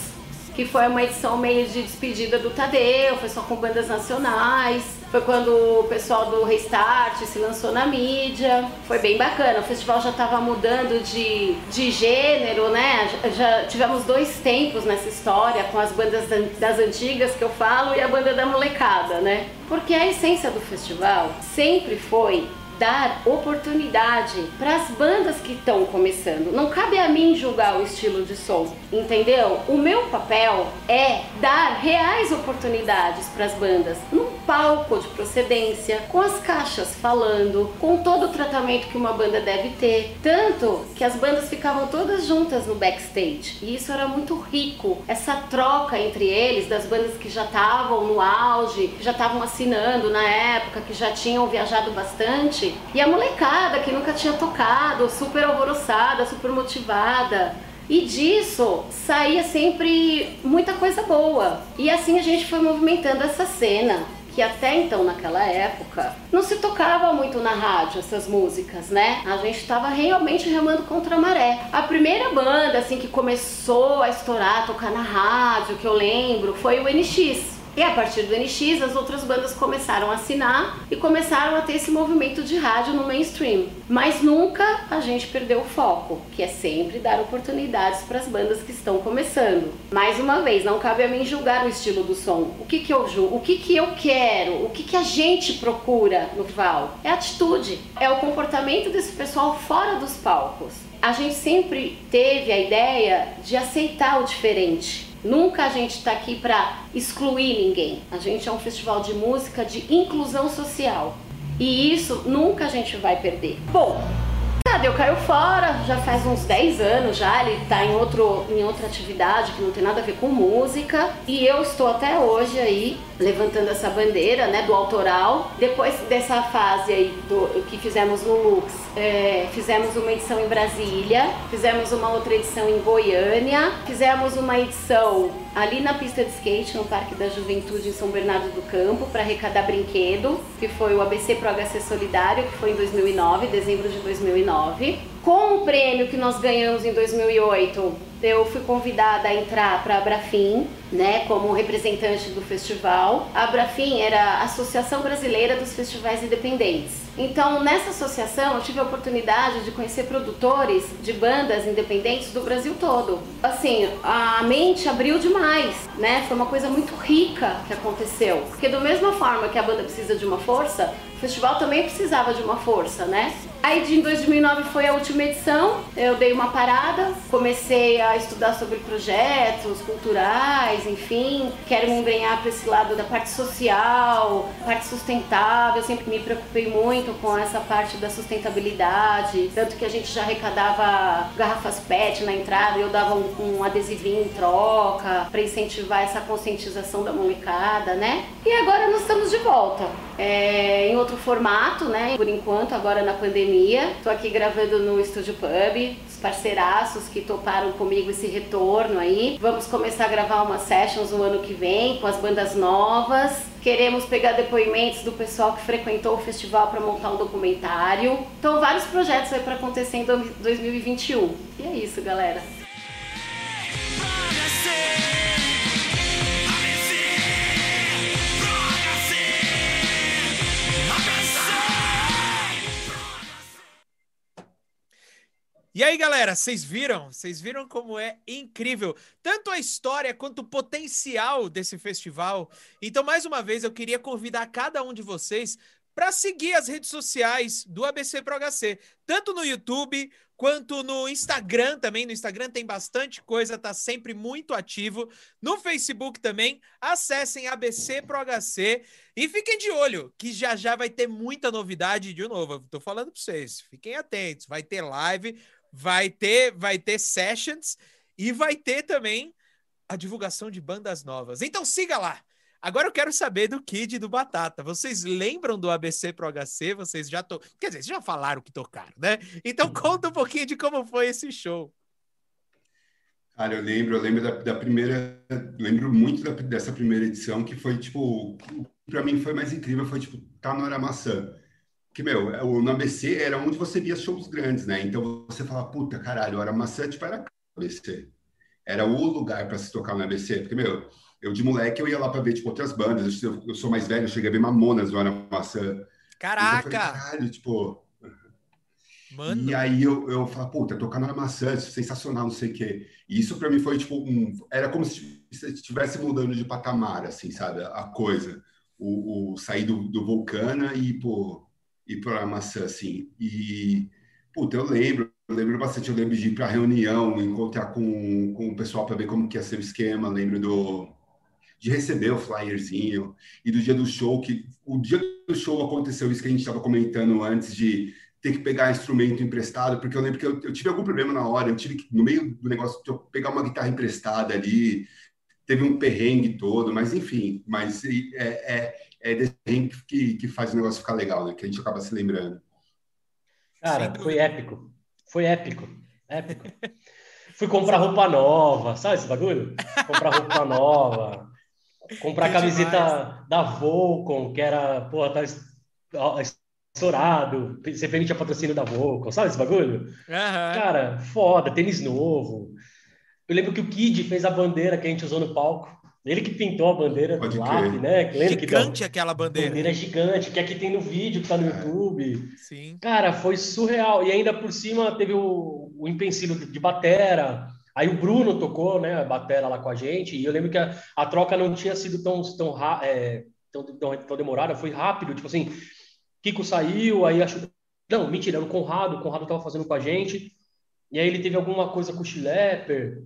que foi uma edição meio de despedida do Tadeu, foi só com bandas nacionais. Foi quando o pessoal do Restart se lançou na mídia. Foi bem bacana. O festival já estava mudando de, de gênero, né? Já tivemos dois tempos nessa história, com as bandas das antigas que eu falo e a banda da molecada, né? Porque a essência do festival sempre foi dar oportunidade para as bandas que estão começando. Não cabe a mim julgar o estilo de som, entendeu? O meu papel é dar reais oportunidades para as bandas num palco de procedência, com as caixas falando, com todo o tratamento que uma banda deve ter. Tanto que as bandas ficavam todas juntas no backstage e isso era muito rico. Essa troca entre eles, das bandas que já estavam no auge, que já estavam assinando na época, que já tinham viajado bastante e a molecada que nunca tinha tocado, super alvoroçada, super motivada. E disso saía sempre muita coisa boa. E assim a gente foi movimentando essa cena que até então naquela época não se tocava muito na rádio essas músicas, né? A gente estava realmente remando contra a maré. A primeira banda assim que começou a estourar, a tocar na rádio, que eu lembro, foi o NX. E a partir do NX, as outras bandas começaram a assinar e começaram a ter esse movimento de rádio no mainstream. Mas nunca a gente perdeu o foco, que é sempre dar oportunidades para as bandas que estão começando. Mais uma vez, não cabe a mim julgar o estilo do som. O que, que eu julgo? O que, que eu quero? O que, que a gente procura no Val? É atitude, é o comportamento desse pessoal fora dos palcos. A gente sempre teve a ideia de aceitar o diferente Nunca a gente está aqui para excluir ninguém. A gente é um festival de música de inclusão social. E isso nunca a gente vai perder. Bom, Tadeu caiu fora, já faz uns 10 anos já, ele está em, outro, em outra atividade que não tem nada a ver com música. E eu estou até hoje aí levantando essa bandeira né, do autoral. Depois dessa fase aí do, que fizemos no Lux, é, fizemos uma edição em Brasília, fizemos uma outra edição em Goiânia, fizemos uma edição ali na pista de skate, no Parque da Juventude em São Bernardo do Campo, para arrecadar brinquedo, que foi o ABC Pro HC Solidário, que foi em 2009, dezembro de 2009. Com o prêmio que nós ganhamos em 2008, eu fui convidada a entrar para a Abrafim, né, como representante do festival. A Abrafim era a Associação Brasileira dos Festivais Independentes. Então, nessa associação, eu tive a oportunidade de conhecer produtores de bandas independentes do Brasil todo. Assim, a mente abriu demais, né? Foi uma coisa muito rica que aconteceu. Porque, da mesma forma que a banda precisa de uma força, o festival também precisava de uma força, né? Aí de 2009 foi a última edição, eu dei uma parada, comecei a estudar sobre projetos culturais, enfim, quero me embrenhar para esse lado da parte social, parte sustentável, sempre me preocupei muito com essa parte da sustentabilidade, tanto que a gente já arrecadava garrafas PET na entrada, eu dava um, um adesivinho em troca para incentivar essa conscientização da molecada, né? E agora nós estamos de volta. é, em outro formato, né? Por enquanto, agora na pandemia. Estou aqui gravando no Estúdio Pub, os parceiraços que toparam comigo esse retorno aí. Vamos começar a gravar umas sessions no ano que vem com as bandas novas. Queremos pegar depoimentos do pessoal que frequentou o festival para montar um documentário. Então, vários projetos aí para acontecer em 2021. E é isso, galera. E aí, galera, vocês viram? Vocês viram como é incrível tanto a história quanto o potencial desse festival? Então, mais uma vez, eu queria convidar cada um de vocês para seguir as redes sociais do ABC Pro HC, tanto no YouTube quanto no Instagram também. No Instagram tem bastante coisa, tá sempre muito ativo. No Facebook também, acessem ABC Pro HC e fiquem de olho, que já já vai ter muita novidade de novo. Eu tô falando para vocês, fiquem atentos, vai ter live, vai ter, vai ter sessions e vai ter também a divulgação de bandas novas. Então siga lá. Agora eu quero saber do Kid e do Batata. Vocês lembram do ABC Pro HC? Vocês já to... Quer dizer, já falaram que tocaram, né? Então conta um pouquinho de como foi esse show. Cara, eu lembro, eu lembro da, da primeira, lembro muito da, dessa primeira edição que foi tipo, para mim foi mais incrível, foi tipo, tá no Aramaçã que, meu, é, o no ABC era onde você via shows grandes, né? Então você fala, puta, caralho, era maçã, tipo, era ABC. Era o lugar para se tocar no ABC. Porque, meu, eu de moleque eu ia lá para ver, tipo, outras bandas. Eu, eu, sou mais velho, eu cheguei a ver Mamonas no Era Maçã. Caraca! Então, falei, caralho, tipo... Mano. E aí eu, eu falo, puta, tocar no maçã, sensacional, não sei o quê. E isso para mim foi, tipo, um... Era como se estivesse mudando de patamar, assim, sabe? A coisa. O, o sair do, do Vulcana e, pô e para maçã, assim. E, puta, eu lembro, eu lembro bastante, eu lembro de ir para reunião, encontrar com, com o pessoal para ver como que ia ser o esquema, lembro do de receber o flyerzinho e do dia do show, que o dia do show aconteceu isso que a gente estava comentando antes de ter que pegar instrumento emprestado, porque eu lembro que eu, eu, tive algum problema na hora, eu tive que, no meio do negócio, eu pegar uma guitarra emprestada ali, teve um perrengue todo, mas enfim, mas é, é, é desse que, que faz o negócio ficar legal, né? Que a gente acaba se lembrando. Cara, foi épico. Foi épico. Épico. Fui comprar roupa nova, sabe esse bagulho? Comprar roupa [laughs] nova. Comprar que camiseta demais. da Volcom, que era, pô, tá estourado. Você permite a patrocínio da Volcom, sabe esse bagulho? Uhum. Cara, foda, tênis novo. Eu lembro que o Kid fez a bandeira que a gente usou no palco. Ele que pintou a bandeira Pode do LAP, né? Lembra gigante que aquela bandeira. Bandeira gigante, que aqui tem no vídeo, que tá no é. YouTube. Sim. Cara, foi surreal. E ainda por cima teve o, o empecilho de batera. Aí o Bruno tocou, né, a batera lá com a gente. E eu lembro que a, a troca não tinha sido tão, tão, é, tão, tão, tão, demorada, foi rápido. Tipo assim, Kiko saiu, aí acho... Não, mentira, era o Conrado. O Conrado tava fazendo com a gente. E aí ele teve alguma coisa com o Schlepper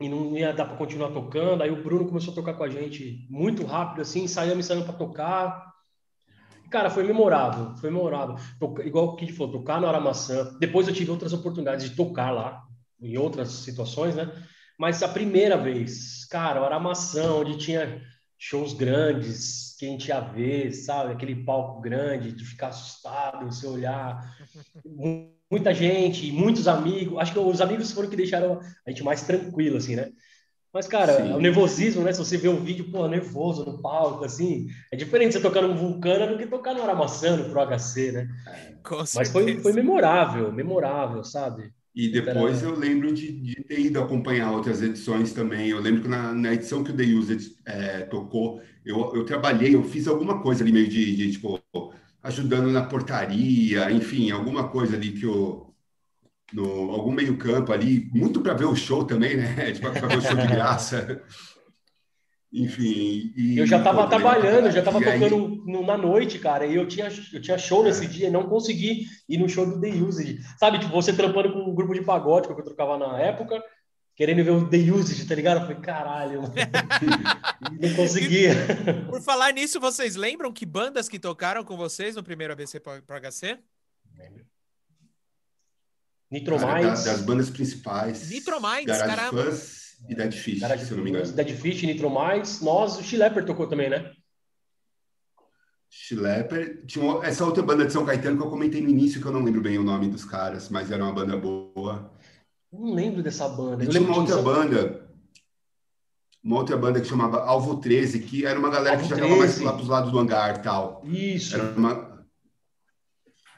e não ia dar para continuar tocando. Aí o Bruno começou a tocar com a gente muito rápido, assim, saímos ensaiando para tocar. Cara, foi memorável, foi memorável. Igual o que falou, tocar na Hora Maçã. Depois eu tive outras oportunidades de tocar lá, em outras situações, né? Mas a primeira vez, cara, Hora Maçã, onde tinha shows grandes, que a gente ia ver, sabe? Aquele palco grande, de ficar assustado, você olhar [laughs] muita gente, muitos amigos. Acho que os amigos foram que deixaram a gente mais tranquilo, assim, né? Mas, cara, Sim. o nervosismo, né? Se você vê um vídeo, pô, nervoso no palco, assim, é diferente você tocar no Vulcana do que tocar no Aramaçã, no Pro HC, né? Com Mas foi, foi memorável, memorável, sabe? E depois eu lembro de, de, ter ido acompanhar outras edições também. Eu lembro que na, na edição que o The Used é, tocou, eu, eu trabalhei, eu fiz alguma coisa ali meio de, de tipo, ajudando na portaria, enfim, alguma coisa ali que o no algum meio campo ali, muito para ver o show também, né? [laughs] Tipo, para ver o show de graça. [laughs] Enfim. E, eu já estava trabalhando, já estava tocando aí... na noite, cara, e eu tinha, eu tinha show nesse é. dia e não consegui ir no show do The Used. Sabe, tipo, você trampando com um grupo de pagode que eu trocava na época, querendo ver o The Used, tá ligado? Eu falei, caralho, [laughs] não conseguia. Por falar nisso, vocês lembram que bandas que tocaram com vocês no primeiro ABC para HC? Lembro. Nitromais. das bandas principais. Nitromais, Garage caramba. Fuzz e Dead Fish, se eu não me engano. Dead Fish, Nitromais. Nós, o Chileper tocou também, né? Schlepper. Tinha uma- essa outra banda de São Caetano que eu comentei no início, que eu não lembro bem o nome dos caras, mas era uma banda boa. Não lembro dessa banda. E Eu tinha uma outra banda, uma outra banda que chamava Alvo 13, que era uma galera Alvo que já estava mais 13. lá pros lados do hangar e tal. Isso. Era uma,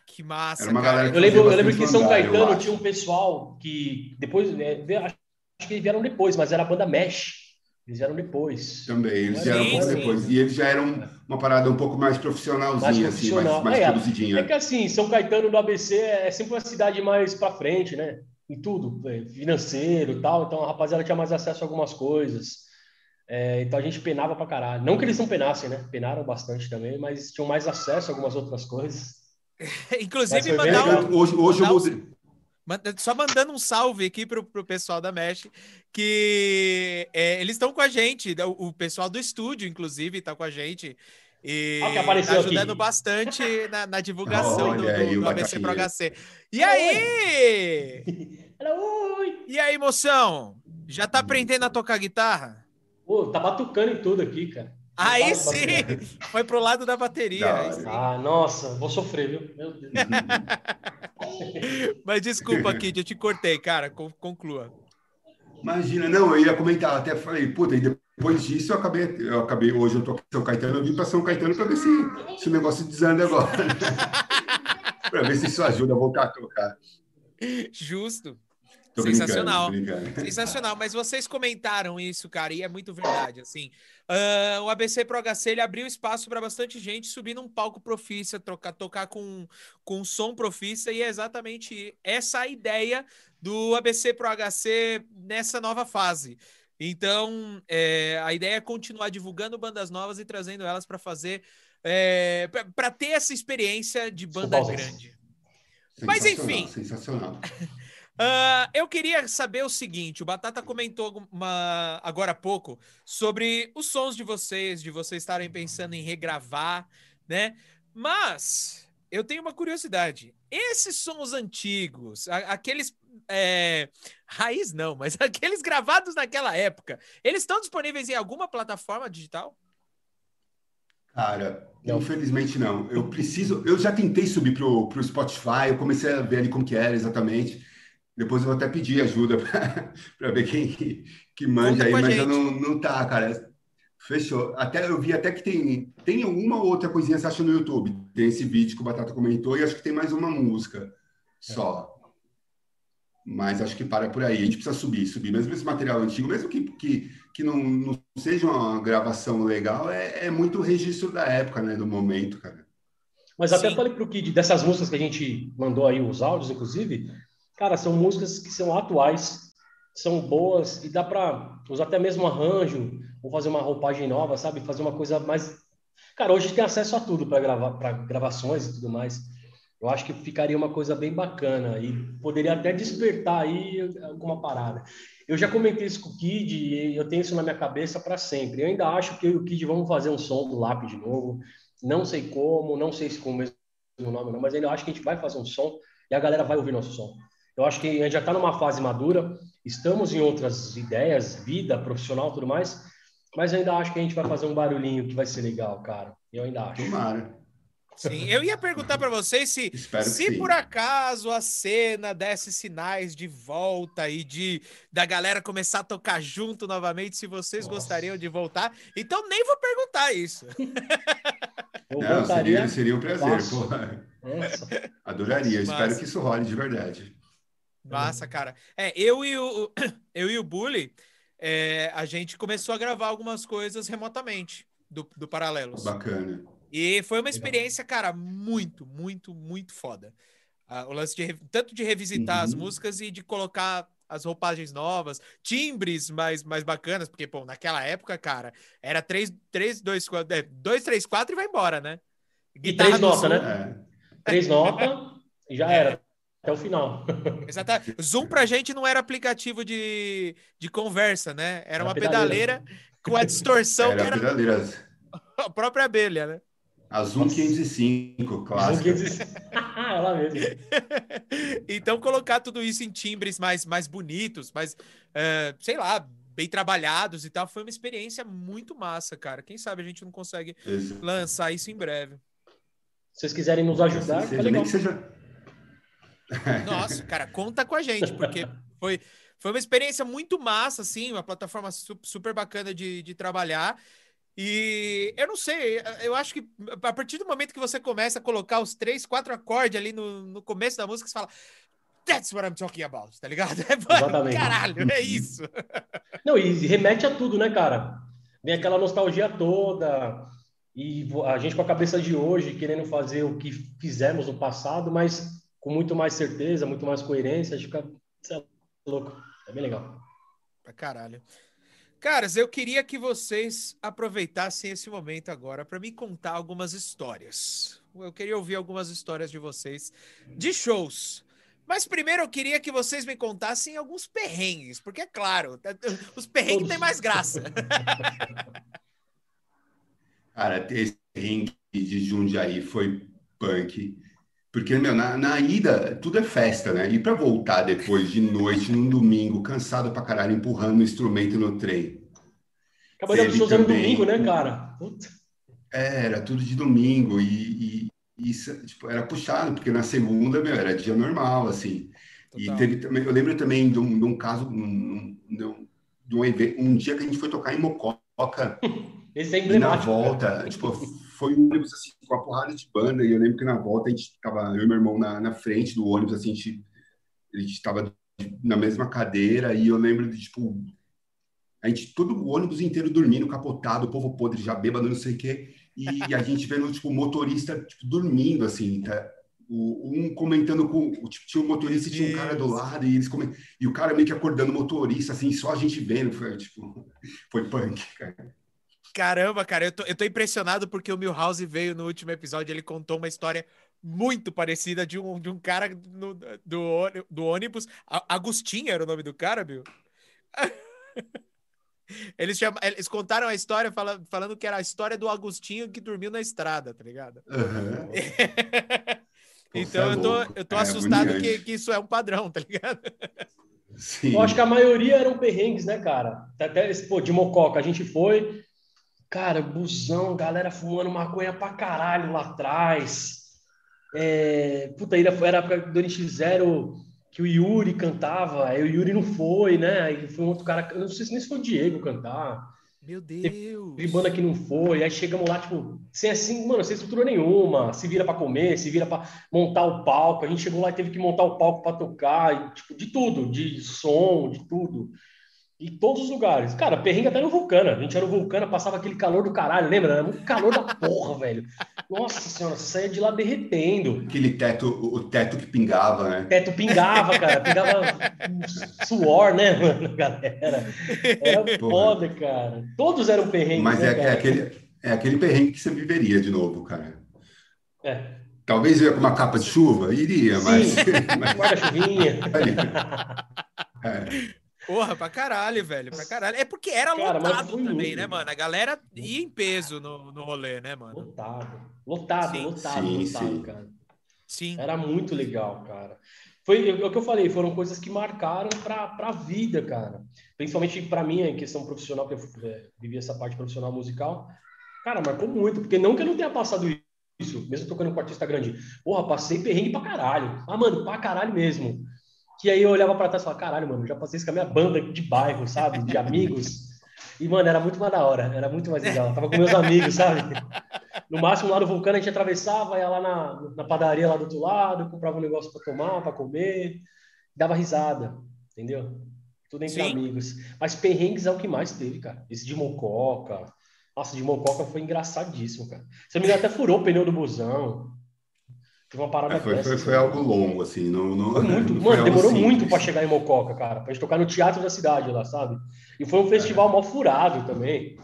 Que massa, Era uma cara. galera Eu lembro, eu lembro que em São eu Caetano tinha um pessoal que depois, é, acho que eles vieram depois, mas era a banda Mesh. Eles vieram depois. também, eles Sim, já eram um pouco sim. depois. E eles já eram uma parada um pouco mais profissionalzinha, Mais assim, profissional. mais, mais É, produzidinha. É que assim, São Caetano do ABC é sempre uma cidade mais pra frente, né? Em tudo, é, financeiro e tal. Então a rapaziada tinha mais acesso a algumas coisas. É, então a gente penava pra caralho. Não que eles não penassem, né? Penaram bastante também, mas tinham mais acesso a algumas outras coisas. [laughs] Inclusive, mandar um, Hoje, hoje eu mandar um- Só mandando um salve aqui pro, pro pessoal da Mesh, que é, eles estão com a gente, o, o pessoal do estúdio, inclusive, tá com a gente. E que apareceu tá ajudando aqui. bastante na, na divulgação do, Olha aí do- o do ABC Pro. HC. E aí? [laughs] Oi! E aí, moção? Já tá aprendendo a tocar guitarra? Pô, tá batucando em tudo aqui, cara. Aí sim! [laughs] Foi pro lado da bateria. Ah, nossa, vou sofrer, viu? Meu Deus. [laughs] Mas desculpa, Kid, eu te cortei, cara. con- Conclua. Imagina, não, eu ia comentar, até falei, puta, e depois disso eu acabei, eu acabei, hoje eu tô aqui em São Caetano, eu vim para São Caetano para ver se, se o negócio desanda agora. [laughs] para ver se isso ajuda a voltar a tocar. Justo. Tô Sensacional. brincando, brincando. Sensacional, mas vocês comentaram isso, cara, e é muito verdade, assim. Ah, o ABC Pro HC, ele abriu espaço para bastante gente subir num palco profissa, trocar, tocar com, com som profissa, e é exatamente essa a ideia do ABC Pro HC nessa nova fase. Então, é, a ideia é continuar divulgando bandas novas e trazendo elas para fazer, é, para ter essa experiência de banda grande. Mas, enfim. Sensacional. [laughs] Ah, eu queria saber o seguinte: o Batata comentou uma- agora há pouco sobre os sons de vocês, de vocês estarem pensando em regravar, né? Mas eu tenho uma curiosidade: esses sons antigos, aqueles. é, raiz não, mas [laughs] aqueles gravados naquela época, eles estão disponíveis em alguma plataforma digital? Cara, Não. infelizmente não. Eu preciso. Eu já tentei subir pro, pro Spotify, eu comecei a ver ali como que era exatamente. Depois eu vou até pedir ajuda [laughs] para ver quem que, que manja Conta aí, mas eu não, não tá, cara. Fechou. Até eu vi até que tem, tem uma ou outra coisinha, você acha no YouTube. Tem esse vídeo que o Batata comentou e acho que tem mais uma música só. Mas acho que para por aí. A gente precisa subir, subir. Mesmo esse material antigo, mesmo que, que, que não, não seja uma gravação legal, é, é muito registro da época, né? Do momento, cara. Mas até Sim. falei pro Kid, dessas músicas que a gente mandou aí, os áudios, inclusive, cara, são músicas que são atuais, são boas, e dá para usar até mesmo arranjo, ou fazer uma roupagem nova, sabe? Fazer uma coisa mais. Cara, hoje tem acesso a tudo para gravar, para gravações e tudo mais. Eu acho que ficaria uma coisa bem bacana e poderia até despertar aí alguma parada. Eu já comentei isso com o Kid e eu tenho isso na minha cabeça para sempre. Eu ainda acho que eu e o Kid vamos fazer um som do lápis de novo. Não sei como, não sei se com o mesmo nome não, mas ainda acho que a gente vai fazer um som e a galera vai ouvir nosso som. Eu acho que a gente já está numa fase madura, estamos em outras ideias, vida, profissional, tudo mais, mas eu ainda acho que a gente vai fazer um barulhinho que vai ser legal, cara. Eu ainda acho. Tomara. Sim, eu ia perguntar para vocês se, se por acaso a cena desse sinais de volta e de da galera começar a tocar junto novamente, se vocês Nossa. gostariam de voltar. Então nem vou perguntar isso. [laughs] Eu Não, seria, seria um prazer. Adoraria. Massa. Espero que isso role de verdade. Massa, cara. É, eu e o [coughs] eu e o Bully, é, a gente começou a gravar algumas coisas remotamente do, do Paralelos. Bacana. E foi uma experiência, cara, muito, muito, muito foda. Ah, o lance de tanto de revisitar as Uhum. músicas e de colocar as roupagens novas, timbres mais, mais bacanas, porque, pô, naquela época, cara, era 3, 3 2, 4, é, 2, 3, 4 e vai embora, né? E três do notas, Zoom, né? É. Três notas e já era. Até o final. Exatamente. Zoom pra gente não era aplicativo de, de conversa, né? Era Era uma pedaleira. pedaleira com a distorção que Era era pedaleira. [laughs] a própria abelha, né? A Zoom 505, clássica. [laughs] Ela mesmo. [laughs] então, colocar tudo isso em timbres mais, mais bonitos, mais, eh, sei lá, bem trabalhados e tal. Foi uma experiência muito massa, cara. Quem sabe a gente não consegue Exato. lançar isso em breve. Se vocês quiserem nos ajudar, Assim tá seja, nem legal. que seja. Nossa, cara, conta com a gente, porque foi, foi uma experiência muito massa, assim, uma plataforma su- super bacana de, de trabalhar. E eu não sei, eu acho que a partir do momento que você começa a colocar os três, quatro acordes ali no, no começo da música, você fala. That's what I'm talking about, tá ligado? [laughs] É, mano, Exatamente. caralho, é isso. Não, e remete a tudo, né, cara? Vem aquela nostalgia toda, e a gente com a cabeça de hoje, querendo fazer o que fizemos no passado, mas com muito mais certeza, muito mais coerência, acho que fica é louco. É bem legal. Pra caralho. Caras, eu queria que vocês aproveitassem esse momento agora para me contar algumas histórias. Eu queria ouvir algumas histórias de vocês de shows. Mas primeiro eu queria que vocês me contassem alguns perrengues, porque é claro, os perrengues Todos. têm mais graça. [laughs] Cara, esse ringue de Jundiaí foi punk. Porque, meu, na, na ida, tudo é festa, né? E para voltar depois de noite, num domingo, cansado pra caralho, empurrando o instrumento no trem. Acabou de Teve shows no também. domingo, né, cara? Puta. É, era tudo de domingo e, e isso tipo, era puxado, porque na segunda, meu, era dia normal, assim. E Total. teve também, eu lembro também de um, de um caso, um, de um, de um, evento, um dia que a gente foi tocar em Mococa, [laughs] Esse é e na emblemático. volta, tipo, foi um ônibus assim, com uma porrada de banda, e eu lembro que na volta a gente tava, eu e meu irmão na, na frente do ônibus, assim, a gente, a gente tava na mesma cadeira, e eu lembro de, tipo, a gente, todo o ônibus inteiro dormindo, capotado, o povo podre já bêbado, não sei o quê, e a gente vendo, tipo, o motorista, tipo, dormindo, assim, tá? O, um comentando com, o- tipo, tinha um motorista e tinha um cara do lado, e eles coment... e o cara meio que acordando o motorista, assim, só a gente vendo, foi, tipo, [laughs] foi punk, cara. Caramba, cara, eu tô, eu tô impressionado porque o Milhouse veio no último episódio, ele contou uma história muito parecida de um, de um cara no- do, do ônibus. Agostinho era o nome do cara, Bill? [laughs] Eles, chama, eles contaram a história fala- falando que era a história do Agostinho que dormiu na estrada, tá ligado? Pô, [laughs] então é eu tô, eu tô É assustado que, que isso é um padrão, tá ligado? Sim. Eu acho que a maioria eram perrengues, né, cara? Até esse, pô, de Mococa, a gente foi, cara, busão, galera fumando maconha pra caralho lá atrás. É, puta, ainda foi era a época do NX0 que o Yuri cantava, aí o Yuri não foi, né? Aí foi um outro cara, eu não sei se nem se foi o Diego cantar. Meu Deus. Teve banda que não foi, aí chegamos lá, tipo, sem assim, mano, sem estrutura nenhuma, se vira pra comer, se vira pra montar o palco. A gente chegou lá e teve que montar o palco pra tocar, e, tipo, de tudo, de som, de tudo. Em todos os lugares. Cara, perrengue até no Vulcana. A gente era no Vulcana, passava aquele calor do caralho, lembra? Era muito calor da porra, velho. Nossa senhora, saia de lá derretendo. Aquele teto, o teto que pingava, né? O teto pingava, cara, pingava suor, né, mano, galera? Era Porra. foda, cara. Todos eram perrengues, Mas né, é, é aquele, é aquele perrengue que você viveria de novo, cara. É. Talvez ia com uma capa de chuva, iria, mas. Sim. mas- [laughs] Guarda-chuvinha. [laughs] [laughs] é. Porra, pra caralho, velho, pra caralho. É porque era Cara, lotado também, né, mano. A galera ia em peso no, no rolê, né, mano? Lotado. Lotado, Sim. lotado, Sim, lotado, sim. cara. Sim. Era muito legal, cara. Foi é o que eu falei, foram coisas que marcaram pra, pra vida, cara. Principalmente pra mim, em questão profissional, que eu é, vivi essa parte profissional musical. Cara, marcou muito, porque não que eu não tenha passado isso, mesmo tocando com artista grande. Porra, passei perrengue pra caralho. Ah, mano, pra caralho mesmo. Que aí eu olhava pra trás e falava, caralho, mano, já passei isso com a minha banda de bairro, sabe? De amigos. E, mano, era muito mais da hora, era muito mais legal. Tava com meus amigos, sabe? No máximo, lá no Vulcano, a gente atravessava, ia lá na, na padaria lá do outro lado, comprava um negócio pra tomar, pra comer, dava risada, entendeu? Tudo entre Sim. amigos. Mas perrengues é o que mais teve, cara. Esse de Mococa. Nossa, de Mococa foi engraçadíssimo, cara. Você me engano, até furou o pneu do busão. Teve uma parada É, foi, foi, foi algo longo, assim. Não, não, Foi muito, [laughs] não mano, demorou simples. muito pra chegar em Mococa, cara, pra gente tocar no teatro da cidade lá, sabe? E foi um festival mal furado também.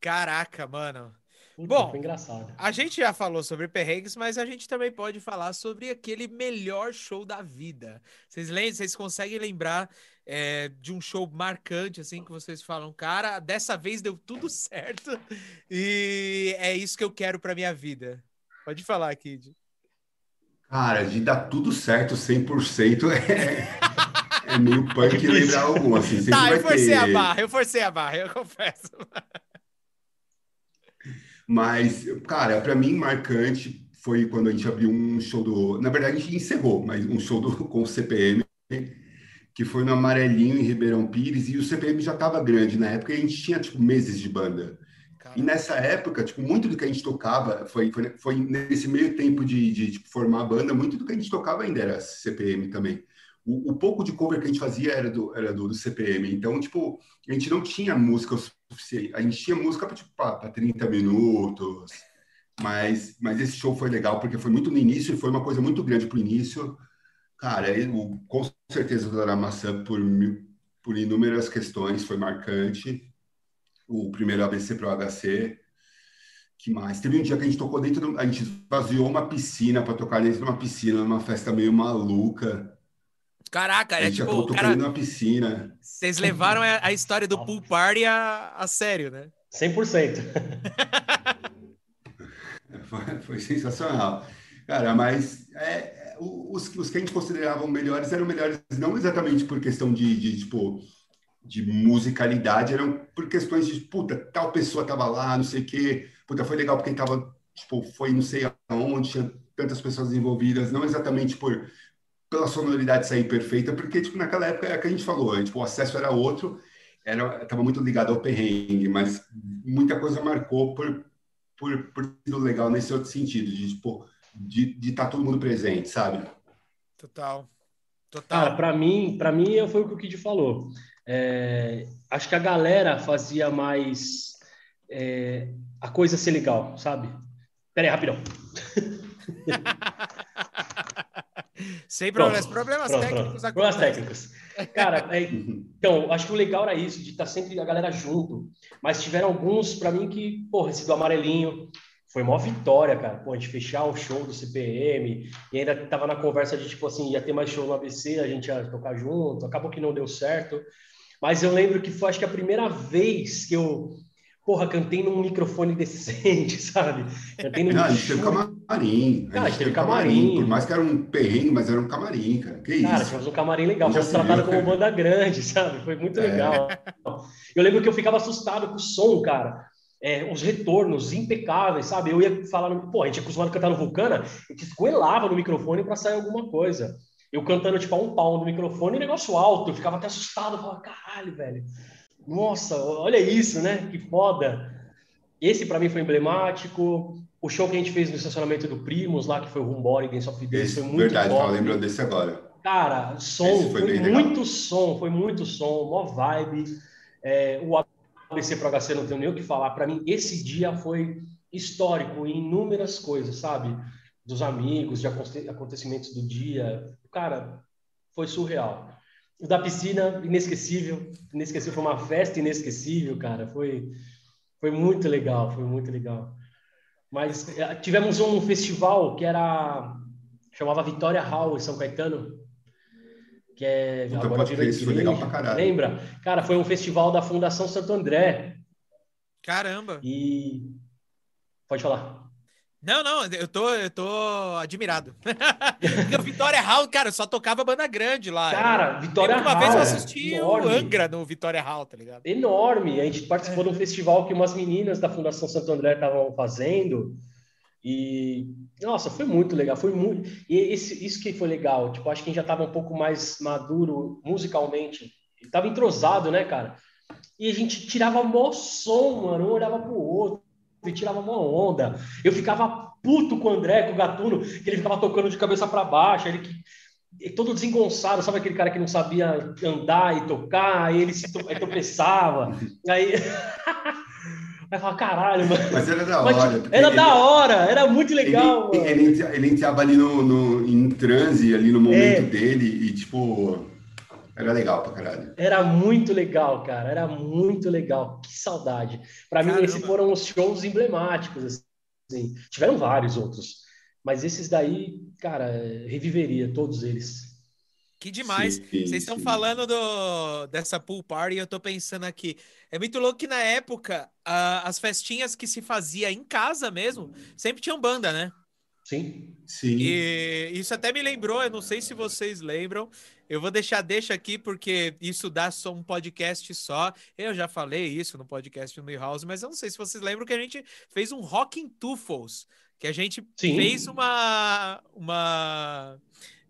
Caraca, mano. Puta, Bom, foi engraçado. A gente já falou sobre perrengues, mas a gente também pode falar sobre aquele melhor show da vida. Vocês lembram, vocês conseguem lembrar é, de um show marcante, assim, que vocês falam, cara, dessa vez deu tudo [laughs] certo e é isso que eu quero pra minha vida. Pode falar, Kid. Cara, de dar tudo certo 100% é, é meio punk difícil. lembrar algum, assim. Tá, vai eu forcei a ter- barra, eu forcei a barra, eu confesso. Mas, cara, para mim, marcante foi quando a gente abriu um show do. Na verdade, a gente encerrou, mas um show do, [laughs] com o CPM, que foi no Amarelinho, em Ribeirão Pires, e o CPM já estava grande na época, e a gente tinha, tipo, meses de banda. E nessa época, tipo, muito do que a gente tocava foi, foi, foi nesse meio tempo de, de tipo, formar a banda, muito do que a gente tocava ainda era CPM também. O, o pouco de cover que a gente fazia era do, era do, do CPM. Então, tipo, a gente não tinha música o suficiente. A gente tinha música para tipo, pra- pra 30 minutos. Mas, mas esse show foi legal porque foi muito no início e foi uma coisa muito grande pro início. Cara, eu, com certeza o Dona Maçã, por, por inúmeras questões, foi marcante. O primeiro ABC pro HC. Que mais? Teve um dia que a gente tocou dentro do, A gente vaziou uma piscina para tocar dentro de uma piscina, numa festa meio maluca. Caraca, A é tipo, o cara, numa piscina. vocês levaram a, história do pool party a, a sério, né? 100%. [laughs] Foi, foi sensacional. Cara, mas é, é, os, os que a gente considerava melhores eram melhores não exatamente por questão de, de, tipo, de musicalidade, eram por questões de, puta, tal pessoa tava lá, não sei o quê. Puta, foi legal porque tava, tipo, foi não sei aonde, tinha tantas pessoas envolvidas, não exatamente por pela sonoridade sair perfeita, porque, tipo, naquela época é o que a gente falou, tipo, o acesso era outro, era, tava muito ligado ao perrengue, mas muita coisa marcou por, por, por sido legal nesse outro sentido, de tipo, de estar todo mundo presente, sabe? Total. Total. Cara, pra mim, para mim foi o que o Kid falou. É, acho que a galera fazia mais é, a coisa ser legal, sabe? Pera aí, rapidão. [laughs] Sem Pronto, problemas. Problemas Pronto, técnicos pronto. Problemas técnicos. Cara, é, [laughs] então, acho que o legal era isso, de estar sempre a galera junto. Mas tiveram alguns, pra mim, que, porra, esse do amarelinho foi uma vitória, cara. Pô, a gente fechar o show do CPM e ainda tava na conversa de, tipo assim, ia ter mais show no ABC, a gente ia tocar junto. Acabou que não deu certo. Mas eu lembro que foi, acho que a primeira vez que eu, porra, cantei num microfone decente, [laughs] sabe? Cantei num Não, a gente teve camarim. Cara, a gente teve camarim. Por mais que era um perrengue, mas era um camarim, cara. Que Cara, isso? tivemos um camarim legal, fomos se tratados viu, como cara. banda grande, [laughs] sabe? Foi muito É. legal. Eu lembro que eu ficava assustado com o som, cara. É, os retornos impecáveis, sabe? Eu ia falar, no... pô, a gente é acostumado a cantar no Vulcana, a gente esgoelava no microfone para sair alguma coisa. Eu cantando, tipo, a um pau no microfone, negócio alto, eu ficava até assustado, eu falava, caralho, velho. Nossa, olha isso, né? Que foda. Esse para mim foi emblemático. O show que a gente fez no estacionamento do Primos, lá, que foi o Rumbore, Dance of Dance, foi muito verdade, top. tava lembrando desse agora. Cara, som, foi foi, muito som, foi muito som, mó vibe. É, o ABC pro HC não tenho nem o que falar. Para mim, esse dia foi histórico em inúmeras coisas, sabe? Dos amigos, de aconte- acontecimentos do dia. Cara, foi surreal. O da piscina, inesquecível. Inesquecível, foi uma festa inesquecível, cara. Foi, foi muito legal, foi muito legal. Mas eh, tivemos um festival que era chamava Vitória Hall em São Caetano, que é Puta, agora virou crer, isso foi legal pra caralho. Lembra? Cara, foi um festival da Fundação Santo André Caramba. e pode falar. Não, não, eu tô, eu tô admirado. [laughs] Porque o Vitória Hall, cara, só tocava banda grande lá. Cara, Vitória que uma Hall. vez eu assisti enorme. o Angra no Vitória Hall, tá ligado? enorme. A gente participou de um festival que umas meninas da Fundação Santo André estavam fazendo. E, nossa, foi muito legal. Foi muito. E esse, isso que foi legal. Tipo, acho que a gente já estava um pouco mais maduro musicalmente. Tava entrosado, né, cara? E a gente tirava mó som, mano. Um olhava pro outro e tirava mó onda. Eu ficava puto com o André, com o Gatuno, que ele ficava tocando de cabeça para baixo. Ele que todo desengonçado, sabe aquele cara que não sabia andar e tocar, aí ele se to- aí tropeçava, [laughs] aí [laughs] aí eu falava, caralho, mano. Mas era da Mas, hora. tipo, porque era ele- da hora, era muito legal, ele, ele, ele entrava ali no, no, em transe, ali no momento É. dele, e tipo, era legal pra caralho. Era muito legal, cara, era muito legal. Que saudade. Para mim, esses foram os shows emblemáticos, assim. Tiveram vários outros, mas esses daí, cara, reviveria todos eles. Que demais. Sim, Vocês estão sim. falando do, dessa pool party e eu tô pensando aqui. É muito louco que na época, as festinhas que se fazia em casa mesmo, sempre tinham banda, né? Sim. Sim. E isso até me lembrou, eu não sei se vocês lembram. Eu vou deixar deixa aqui porque isso dá só um podcast só. Eu já falei isso no podcast do New House, mas eu não sei se vocês lembram que a gente fez um Rock in Tufos, que a gente Sim. fez uma uma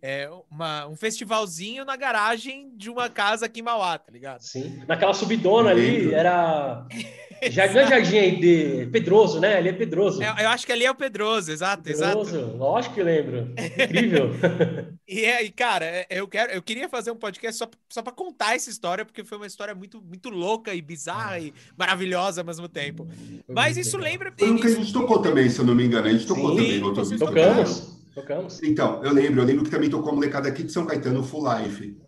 é, uma, um festivalzinho na garagem de uma casa aqui em Mauá, tá ligado? Sim. Naquela subidona ali, era. [laughs] Jardim, não é jardim aí de Pedroso, né? Ali é Pedroso. Eu, eu acho que ali é o Pedroso, exato, exato. Pedroso, lógico que lembro. Incrível. [laughs] E aí, cara, é, eu quero, eu queria fazer um podcast só, só para contar essa história, porque foi uma história muito, muito louca e bizarra e maravilhosa ao mesmo tempo. Mas isso lembra. Foi um que a gente tocou também, se eu não me engano. A gente tocou Sim, também. Tocamos. Tocamos. Então, eu lembro, eu lembro que também tocou a molecada aqui de São Caetano, Full Life.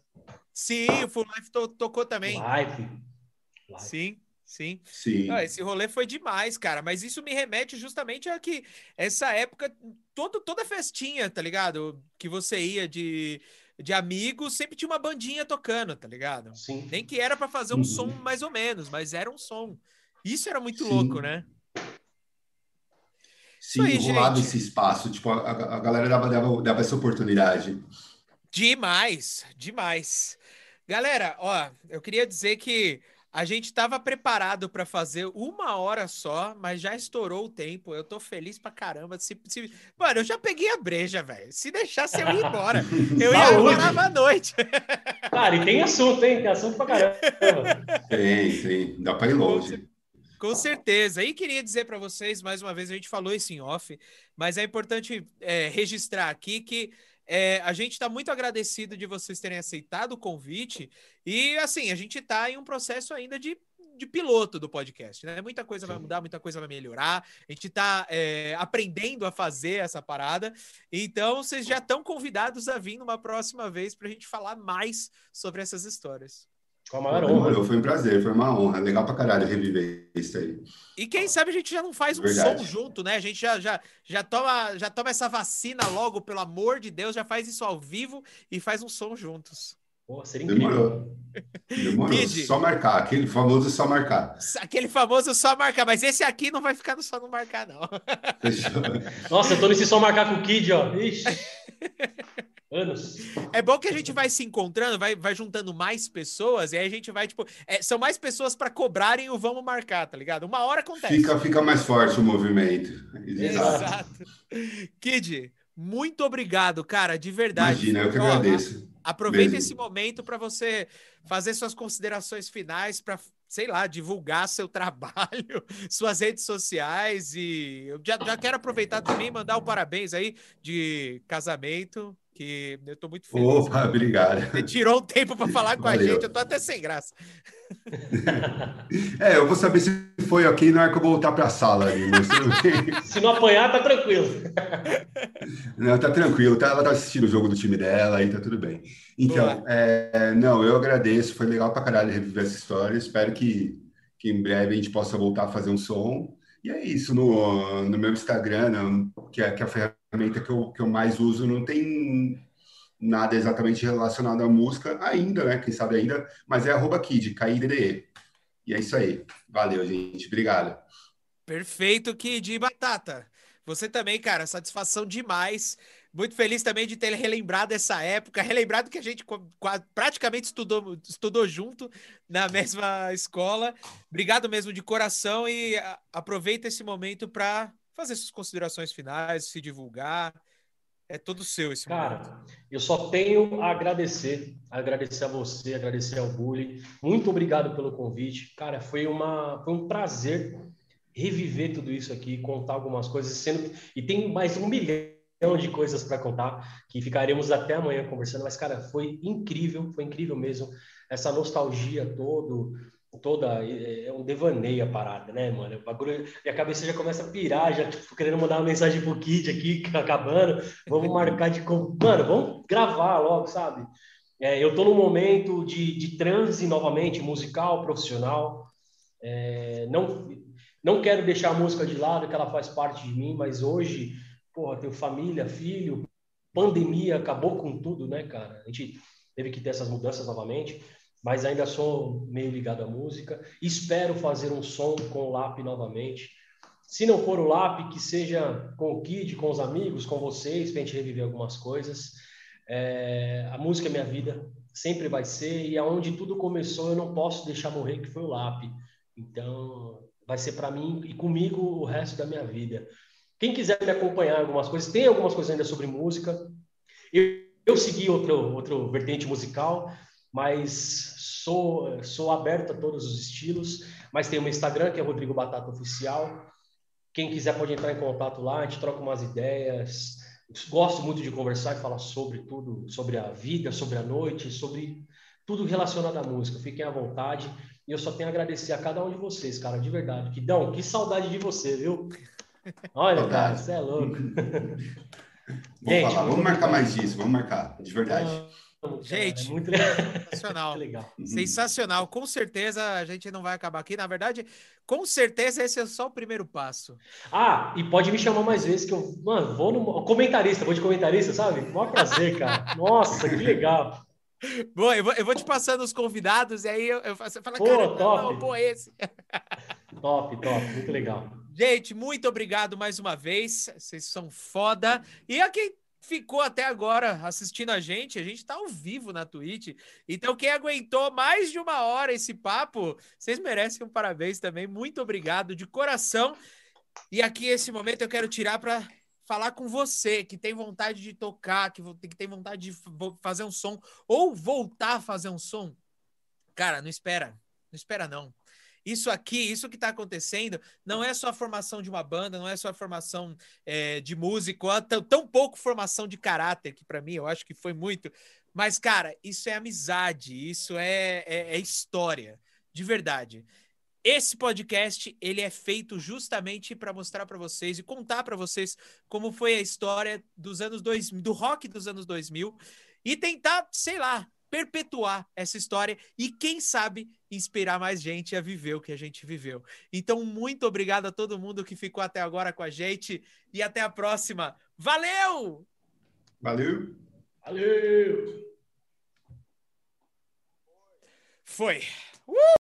Sim, o Full Life to- tocou também. Live. Live. Sim, sim. Sim. Ah, esse rolê foi demais, cara. Mas isso me remete justamente a que essa época, todo, toda festinha, tá ligado? Que você ia de, de amigos, sempre tinha uma bandinha tocando, tá ligado? Sim. Nem que era pra fazer um Uhum. som mais ou menos, mas era um som. Isso era muito Sim. louco, né? Sim, aí, rolado gente. esse espaço. Tipo, a, a galera dava, dava, dava essa oportunidade. Demais, demais. Galera, ó, eu queria dizer que a gente estava preparado para fazer uma hora só, mas já estourou o tempo. Eu tô feliz pra caramba. Se, se- Mano, eu já peguei a breja, velho. Se deixasse, eu ia embora. [laughs] Eu ia embora à noite. Cara, e tem assunto, hein? Tem assunto pra caramba. Tem, tem. Dá pra ir longe. Com certeza. E queria dizer para vocês, mais uma vez, a gente falou isso em off, mas é importante é, registrar aqui que é, a gente está muito agradecido de vocês terem aceitado o convite. E assim, a gente está em um processo ainda de, de piloto do podcast, né? Muita coisa vai mudar, muita coisa vai melhorar. A gente está aprendendo a fazer essa parada. Então, vocês já estão convidados a vir numa próxima vez para a gente falar mais sobre essas histórias. Com a maior honra. Demorou, foi um prazer, foi uma honra. Legal pra caralho reviver isso aí. E quem sabe a gente já não faz um Verdade. som junto, né? A gente já, já, já, toma, já toma essa vacina logo, pelo amor de Deus, já faz isso ao vivo e faz um som juntos. Pô, seria incrível. Demorou. Demorou. Kid. Só marcar, aquele famoso só marcar. Aquele famoso só marcar, mas esse aqui não vai ficar no só não marcar, não. Fechou? Nossa, eu tô nesse som marcar com o Kid, ó. Ixi. [laughs] Anos. É bom que a gente vai se encontrando, vai, vai juntando mais pessoas, e aí a gente vai, tipo, é, são mais pessoas para cobrarem o vamos marcar, tá ligado? Uma hora acontece. Fica, fica mais forte o movimento. Exato. Exato. Kid, muito obrigado, cara, de verdade. Imagina, eu que Ó, agradeço. Aproveita Mesmo. esse momento para você fazer suas considerações finais para, sei lá, divulgar seu [laughs] trabalho, suas redes sociais e eu já, já quero aproveitar também e mandar o parabéns aí de casamento, que eu tô muito feliz. Opa, obrigado. Você tirou um tempo para falar com a Valeu. gente, eu tô até sem graça. [laughs] É, eu vou saber se foi ok na hora que eu voltar para a sala ali. [laughs] Se não apanhar, tá tranquilo. [laughs] Não, tá tranquilo, tá, ela tá assistindo o jogo do time dela aí tá tudo bem. Então, é, não, eu agradeço, foi legal pra caralho reviver essa história. Espero que, que em breve a gente possa voltar a fazer um som. E é isso, no, no meu Instagram, não, que, é, que é a ferramenta que eu, que eu mais uso, não tem nada exatamente relacionado à música ainda, né? Quem sabe ainda, mas é arroba kid, K-I-D-D-E. E é isso aí. Valeu, gente. Obrigado. Perfeito, Kid. E Batata, você também, cara, satisfação demais. Muito feliz também de ter relembrado essa época, relembrado que a gente praticamente estudou, estudou junto na [laughs] mesma escola. Obrigado mesmo de coração e aproveita esse momento para fazer suas considerações finais, se divulgar. É todo seu esse momento. Cara, eu só tenho a agradecer, agradecer a você, agradecer ao Bully. Muito obrigado pelo convite. Cara, foi uma foi um prazer reviver tudo isso aqui, contar algumas coisas, sendo e tem mais um milhão de coisas para contar que ficaremos até amanhã conversando. Mas cara, foi incrível, foi incrível mesmo essa nostalgia todo toda é é um devaneio a parada, né, mano? O bagulho, minha cabeça já começa a pirar, já tipo, querendo mandar uma mensagem pro Kid aqui, [laughs] acabando. Vamos marcar de. Mano, vamos gravar logo, sabe? É, eu tô num momento de, de transe novamente, musical, profissional. É, não, não quero deixar a música de lado, que ela faz parte de mim, mas hoje, porra, tenho família, filho, pandemia acabou com tudo, né, cara? A gente teve que ter essas mudanças novamente, mas ainda sou meio ligado à música. Espero fazer um som com o LAP novamente. Se não for o LAP, que seja com o Kid, com os amigos, com vocês, para a gente reviver algumas coisas. É, a música é minha vida, sempre vai ser, e aonde tudo começou eu não posso deixar morrer, que foi o LAP. Então, vai ser para mim e comigo o resto da minha vida. Quem quiser me acompanhar algumas coisas, tem algumas coisas ainda sobre música. Eu, eu segui outro, outro vertente musical, mas sou, sou aberto a todos os estilos. Mas tem o meu Instagram, que é Rodrigo Batata Oficial. Quem quiser pode entrar em contato lá, a gente troca umas ideias. Gosto muito de conversar e falar sobre tudo, sobre a vida, sobre a noite, sobre tudo relacionado à música. Fiquem à vontade. E eu só tenho a agradecer a cada um de vocês, cara, de verdade. Que dão, que saudade de você, viu? [laughs] Olha, cara, você é louco. [laughs] Vamos, Gente, falar, vamos marcar mais disso, vamos marcar, de verdade. Gente, é muito [laughs] sensacional. legal. Sensacional. Com certeza a gente não vai acabar aqui. Na verdade, com certeza esse é só o primeiro passo. Ah, e pode me chamar mais vezes que eu, mano, vou no comentarista, vou de comentarista, sabe? Maior prazer, cara. [laughs] Nossa, que legal. Bom, eu vou, eu vou te passando os convidados e aí eu, eu faço, falo, pô, cara, top. não, pô, esse. [laughs] top, top, muito legal. Gente, muito obrigado mais uma vez. Vocês são foda. E a quem ficou até agora assistindo a gente, a gente tá ao vivo na Twitch. Então, quem aguentou mais de uma hora esse papo, vocês merecem um parabéns também. Muito obrigado de coração. E aqui, esse momento, eu quero tirar para falar com você que tem vontade de tocar, que tem vontade de fazer um som ou voltar a fazer um som. Cara, não espera. Não espera, não. Isso aqui, isso que está acontecendo, não é só a formação de uma banda, não é só a formação é, de músico, tão, tão pouco formação de caráter, que para mim eu acho que foi muito. Mas, cara, isso é amizade, isso é, é, é história, de verdade. Esse podcast ele é feito justamente para mostrar para vocês e contar para vocês como foi a história dos anos 2000, do rock dos anos 2000 e tentar, sei lá, perpetuar essa história e quem sabe inspirar mais gente a viver o que a gente viveu. Então, muito obrigado a todo mundo que ficou até agora com a gente e até a próxima. Valeu! Valeu! Valeu! Foi. Uh!